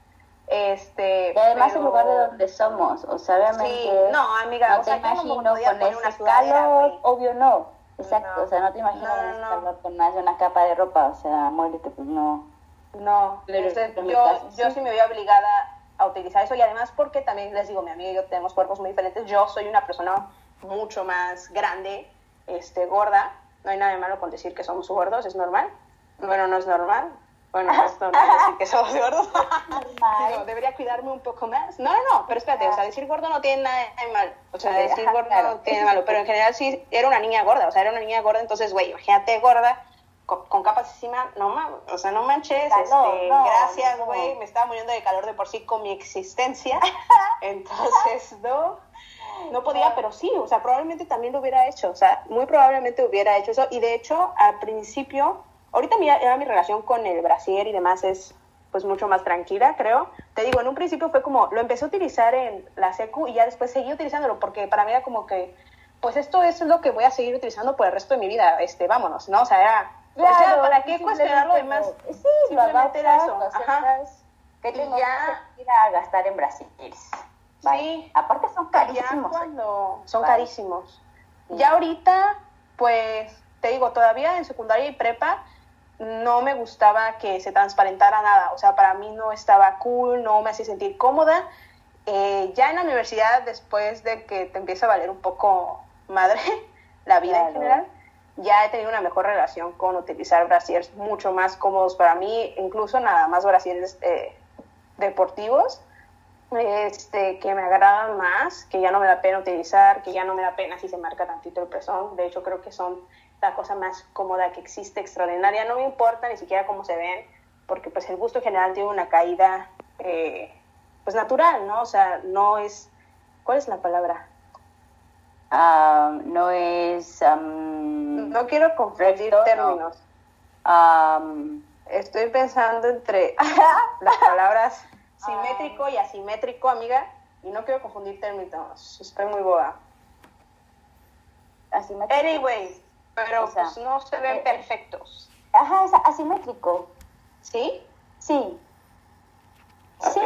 S1: este,
S2: y además el lugar de donde somos, o sea, obviamente.
S1: Sí, no, amiga,
S2: no
S1: o
S2: te imagino con ese calor, obvio no. Exacto, o sea, no te ese calor con más de una capa de ropa, o sea, muérete, pues no.
S1: No, yo, yo sí. me veo obligada a utilizar eso y además porque también les digo, mi amiga y yo tenemos cuerpos muy diferentes. Yo soy una persona mucho más grande, este, gorda. No hay nada de malo con decir que somos gordos, es normal. Bueno, no es normal, bueno, esto no decir que somos gordos. debería cuidarme un poco más. No, no, no, pero espérate, o sea, decir gordo no tiene nada de mal. O sea, decir gordo no tiene de malo, pero en general sí era una niña gorda, o sea, era una niña gorda, entonces, güey, imagínate gorda, con, capas encima, no mames, o sea, no manches, este, gracias, güey, me estaba muriendo de calor de por sí con mi existencia, entonces, no, no podía, pero sí, o sea, probablemente también lo hubiera hecho, o sea, muy probablemente hubiera hecho eso, y de hecho, al principio Ahorita mi, ya mi relación con el brasier y demás es pues mucho más tranquila, creo. Te digo, en un principio fue como, lo empecé a utilizar en la secu y ya después seguí utilizándolo porque para mí era como que, pues esto es lo que voy a seguir utilizando por el resto de mi vida, este, vámonos, ¿no? O sea, era, claro, ¿para qué cuestionar lo demás?
S2: Sí, simplemente era eso. Ajá. Que tengo ya... que ir a gastar en Brasil.
S1: Sí.
S2: Aparte son carísimos.
S1: Cuando son carísimos. Ya ahorita, pues, te digo, todavía en secundaria y prepa, no me gustaba que se transparentara nada, o sea, para mí no estaba cool, no me hacía sentir cómoda. Eh, ya en la universidad, después de que te empieza a valer un poco madre la vida en general, ya he tenido una mejor relación con utilizar brasiers mucho más cómodos para mí, incluso nada más brasieres eh, deportivos, este, que me agradan más, que ya no me da pena utilizar, que ya no me da pena si se marca tantito el presón. De hecho, creo que son la cosa más cómoda que existe, extraordinaria. No me importa ni siquiera cómo se ven, porque pues el gusto general tiene una caída eh, pues natural, ¿no? O sea, no es... ¿Cuál es la palabra?
S2: Ah, no es... no
S1: quiero confundir términos. Estoy pensando entre las palabras simétrico y asimétrico, amiga, y no quiero confundir términos. Estoy muy boba.
S2: Asimétrico.
S1: Anyways, pero pues no se ven eh, perfectos.
S2: Ajá, es asimétrico.
S1: ¿Sí?
S2: Sí. Sí.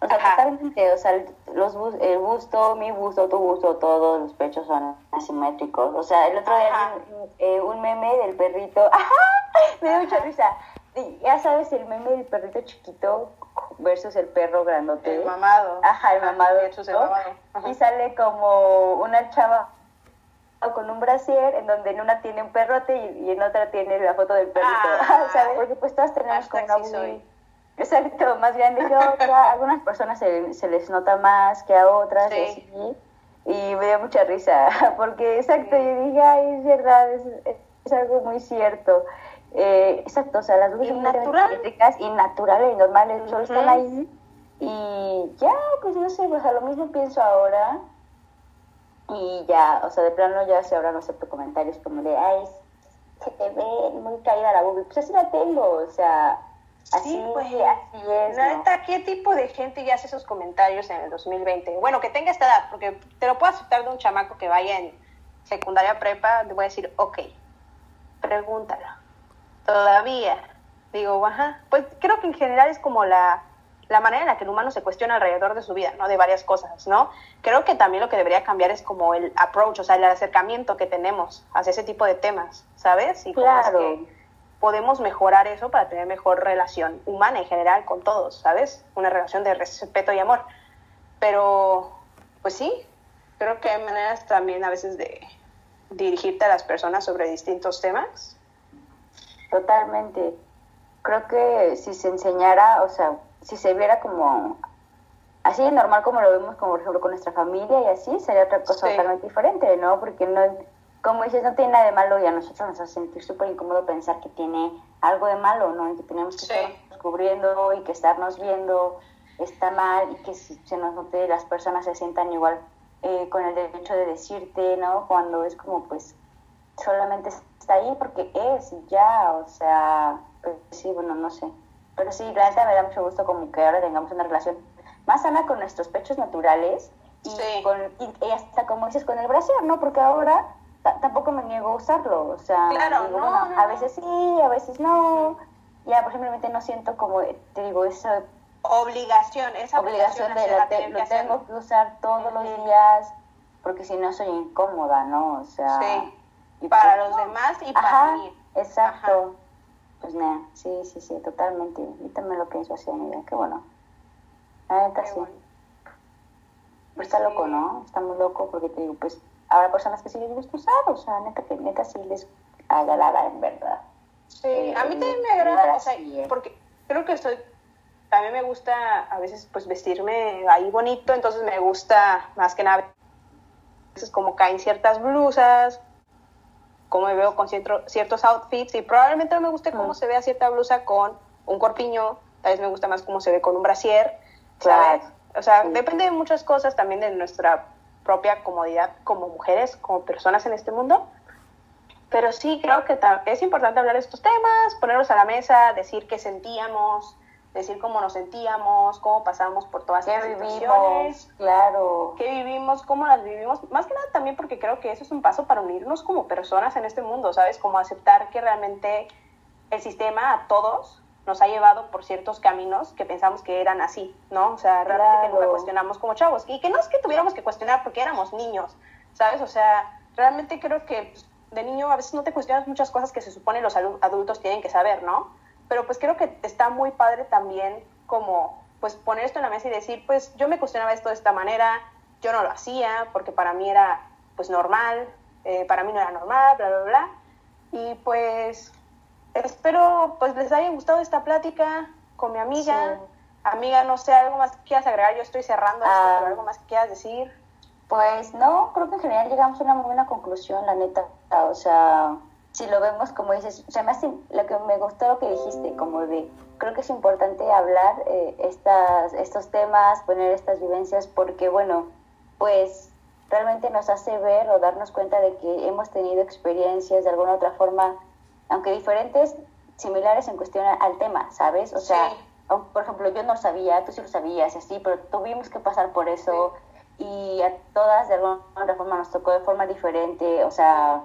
S2: O sea, totalmente, o sea, los, el busto, mi busto, tu busto, todos los pechos son asimétricos. O sea, el otro día eh, un meme del perrito, ¡ajá! Me dio mucha risa. Ya sabes, el meme del perrito chiquito versus el perro grandote.
S1: El mamado.
S2: Ajá, el mamado. Y sale como una chava con un brasier en donde en una tiene un perrote y, en otra tiene la foto del perrito, ah, ¿sabes? Porque pues todas tenemos como una muy... Exacto, más grande que otra. algunas personas se, se, les nota más que a otras, y, y me dio mucha risa, porque exacto, yo dije, ay, es verdad, es, es algo muy cierto. Eh, exacto, o sea, las luces son eléctricas y naturales y normales, solo están ahí. Y ya, pues no sé, pues a lo mismo pienso ahora Y ya, o sea, de plano ya se ahora no acepto comentarios como de, ay, se te ve muy caída la boobie. Pues así la tengo, o sea, así, sí, pues, así es.
S1: Neta, ¿qué tipo de gente ya hace esos comentarios en el 2020? Bueno, que tenga esta edad, porque te lo puedo aceptar de un chamaco que vaya en secundaria prepa, te voy a decir, ok, pregúntala. Todavía. Digo, ajá. Pues creo que en general es como la la manera en la que el humano se cuestiona alrededor de su vida, ¿no? De varias cosas, ¿no? Creo que también lo que debería cambiar es como el approach, o sea, el acercamiento que tenemos hacia ese tipo de temas, ¿sabes? Y claro. que podemos mejorar eso para tener mejor relación humana en general con todos, ¿sabes? Una relación de respeto y amor. Pero, pues sí, creo que hay maneras también a veces de dirigirte a las personas sobre distintos temas.
S2: Totalmente. Creo que si se enseñara, o sea, si se viera como así de normal como lo vemos, como por ejemplo con nuestra familia y así, sería otra cosa totalmente diferente, ¿no? Porque no, como dices, no tiene nada de malo y a nosotros nos hace sentir súper incómodo pensar que tiene algo de malo, ¿no? Y que tenemos que estar descubriendo y que estarnos viendo está mal y que se nos note las personas se sientan igual eh, con el derecho de decirte, ¿no? Cuando es como pues solamente está ahí porque es ya, o sea, pues sí, bueno, no sé. Pero sí, la neta me da mucho gusto como que ahora tengamos una relación más sana con nuestros pechos naturales y, con, y, hasta como dices con el brasier, ¿no? Porque ahora tampoco me niego a usarlo, o sea, a veces sí, a veces no, ya pues simplemente no siento como, te digo, esa
S1: obligación, esa
S2: obligación, de lo, tengo que usar todos los días porque si no soy incómoda, ¿no? O sea,
S1: sí. para pues los demás y para mí.
S2: Exacto. Pues nada, sí, sí, sí, totalmente. Yo también lo pienso así, amiga. Qué bueno. La neta sí. Pues está loco, ¿no? Está muy loco porque te digo, pues habrá personas que sí les gusta usar, o sea, neta que neta sí les agrada en verdad.
S1: Sí, a mí también me agrada, o sea, porque creo que estoy, también me gusta a veces pues vestirme ahí bonito, entonces me gusta más que nada, a veces como caen ciertas blusas, cómo me veo con ciertos outfits y probablemente no me guste cómo se vea cierta blusa con un corpiño, tal vez me gusta más cómo se ve con un brasier, ¿sabes? O sea, depende de muchas cosas también de nuestra propia comodidad como mujeres, como personas en este mundo. Pero sí creo que es importante hablar de estos temas, ponerlos a la mesa, decir qué sentíamos, decir cómo nos sentíamos, cómo pasamos por todas
S2: estas vivimos, claro.
S1: qué vivimos, cómo las vivimos, más que nada también porque creo que eso es un paso para unirnos como personas en este mundo, ¿sabes? Como aceptar que realmente el sistema a todos nos ha llevado por ciertos caminos que pensamos que eran así, ¿no? O sea, realmente que nunca cuestionamos como chavos. Y que no es que tuviéramos que cuestionar porque éramos niños, ¿sabes? O sea, realmente creo que de niño a veces no te cuestionas muchas cosas que se supone los adultos tienen que saber, ¿no? Pero pues creo que está muy padre también como pues poner esto en la mesa y decir, pues yo me cuestionaba esto de esta manera, yo no lo hacía porque para mí era pues normal, eh, para mí no era normal, bla, bla, bla. Y pues espero pues les haya gustado esta plática con mi amiga. Amiga, no sé, algo más que quieras agregar, yo estoy cerrando esto, pero ah. algo más que quieras decir.
S2: Pues no, creo que en general llegamos a una muy buena conclusión, la neta. O sea, si lo vemos como dices, o sea, más lo que me gustó lo que dijiste, como de, creo que es importante hablar eh, estas, estos temas, poner estas vivencias, porque bueno, pues realmente nos hace ver o darnos cuenta de que hemos tenido experiencias de alguna otra forma, aunque diferentes, similares en cuestión al tema, ¿sabes? O sea, por ejemplo, yo no sabía, tú sí lo sabías y así, pero tuvimos que pasar por eso y a todas de alguna otra forma nos tocó de forma diferente, o sea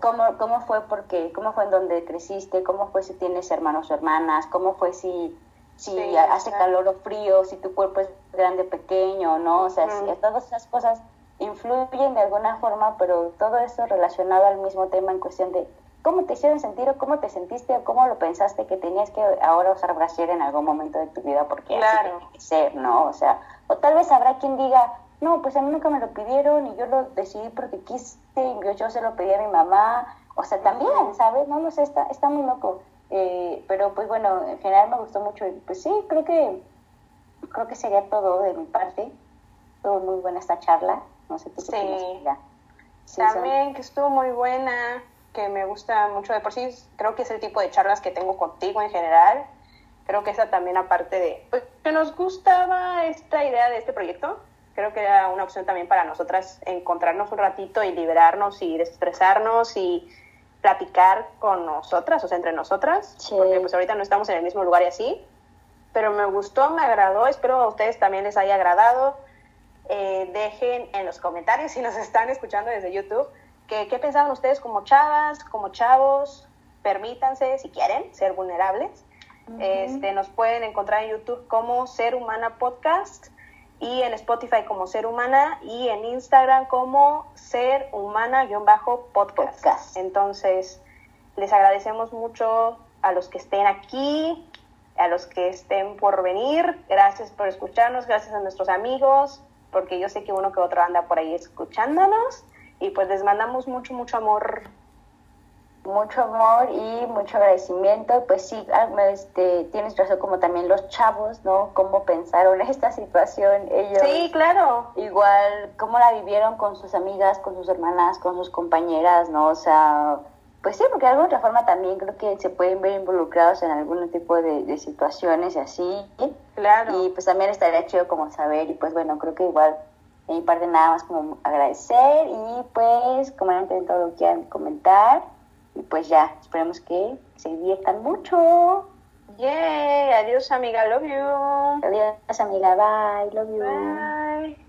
S2: cómo, cómo fue porque, cómo fue en donde creciste, cómo fue si tienes hermanos o hermanas, cómo fue si, si hace calor o frío, si tu cuerpo es grande o pequeño, ¿no? O sea, todas esas cosas influyen de alguna forma, pero todo eso relacionado al mismo tema en cuestión de cómo te hicieron sentir o cómo te sentiste o cómo lo pensaste que tenías que ahora usar brasier en algún momento de tu vida porque claro. así tiene que ser, ¿no? O sea, o tal vez habrá quien diga, no, pues a mí nunca me lo pidieron y yo lo decidí porque quise y yo, se lo pedí a mi mamá. O sea, también, ¿sabes? No, no sé, está, está muy loco. Eh, pero pues bueno, en general me gustó mucho. Y pues sí, creo que, creo que sería todo de mi parte. Estuvo muy buena esta charla. No sé, ¿tú sí.
S1: sí También que estuvo muy buena, que me gusta mucho de por sí. Creo que es el tipo de charlas que tengo contigo en general. Creo que esa también aparte de, pues que nos gustaba esta idea de este proyecto creo que era una opción también para nosotras encontrarnos un ratito y liberarnos y expresarnos y platicar con nosotras, o sea, entre nosotras, porque pues ahorita no estamos en el mismo lugar y así, pero me gustó, me agradó, espero a ustedes también les haya agradado. Eh, dejen en los comentarios si nos están escuchando desde YouTube que, qué pensaban ustedes como chavas, como chavos, permítanse si quieren ser vulnerables. este, nos pueden encontrar en YouTube como Ser Humana Podcast y en Spotify como Ser Humana y en Instagram como Ser Humana-podcast. Entonces, les agradecemos mucho a los que estén aquí, a los que estén por venir. Gracias por escucharnos, gracias a nuestros amigos, porque yo sé que uno que otro anda por ahí escuchándonos. Y pues les mandamos mucho, mucho amor
S2: mucho amor y mucho agradecimiento. Pues sí, ah, este, tienes razón como también los chavos, ¿no? Cómo pensaron esta situación ellos.
S1: Sí, claro.
S2: Igual, cómo la vivieron con sus amigas, con sus hermanas, con sus compañeras, ¿no? O sea, pues sí, porque de alguna otra forma también creo que se pueden ver involucrados en algún tipo de, situaciones y así.
S1: Claro.
S2: Y pues también estaría chido como saber y pues bueno, creo que igual de mi parte nada más como agradecer y pues comenten todo lo que quieran comentar y pues ya, esperemos que se diviertan mucho.
S1: Yay, adiós amiga, love you.
S2: Adiós amiga, bye, love you.
S1: Bye.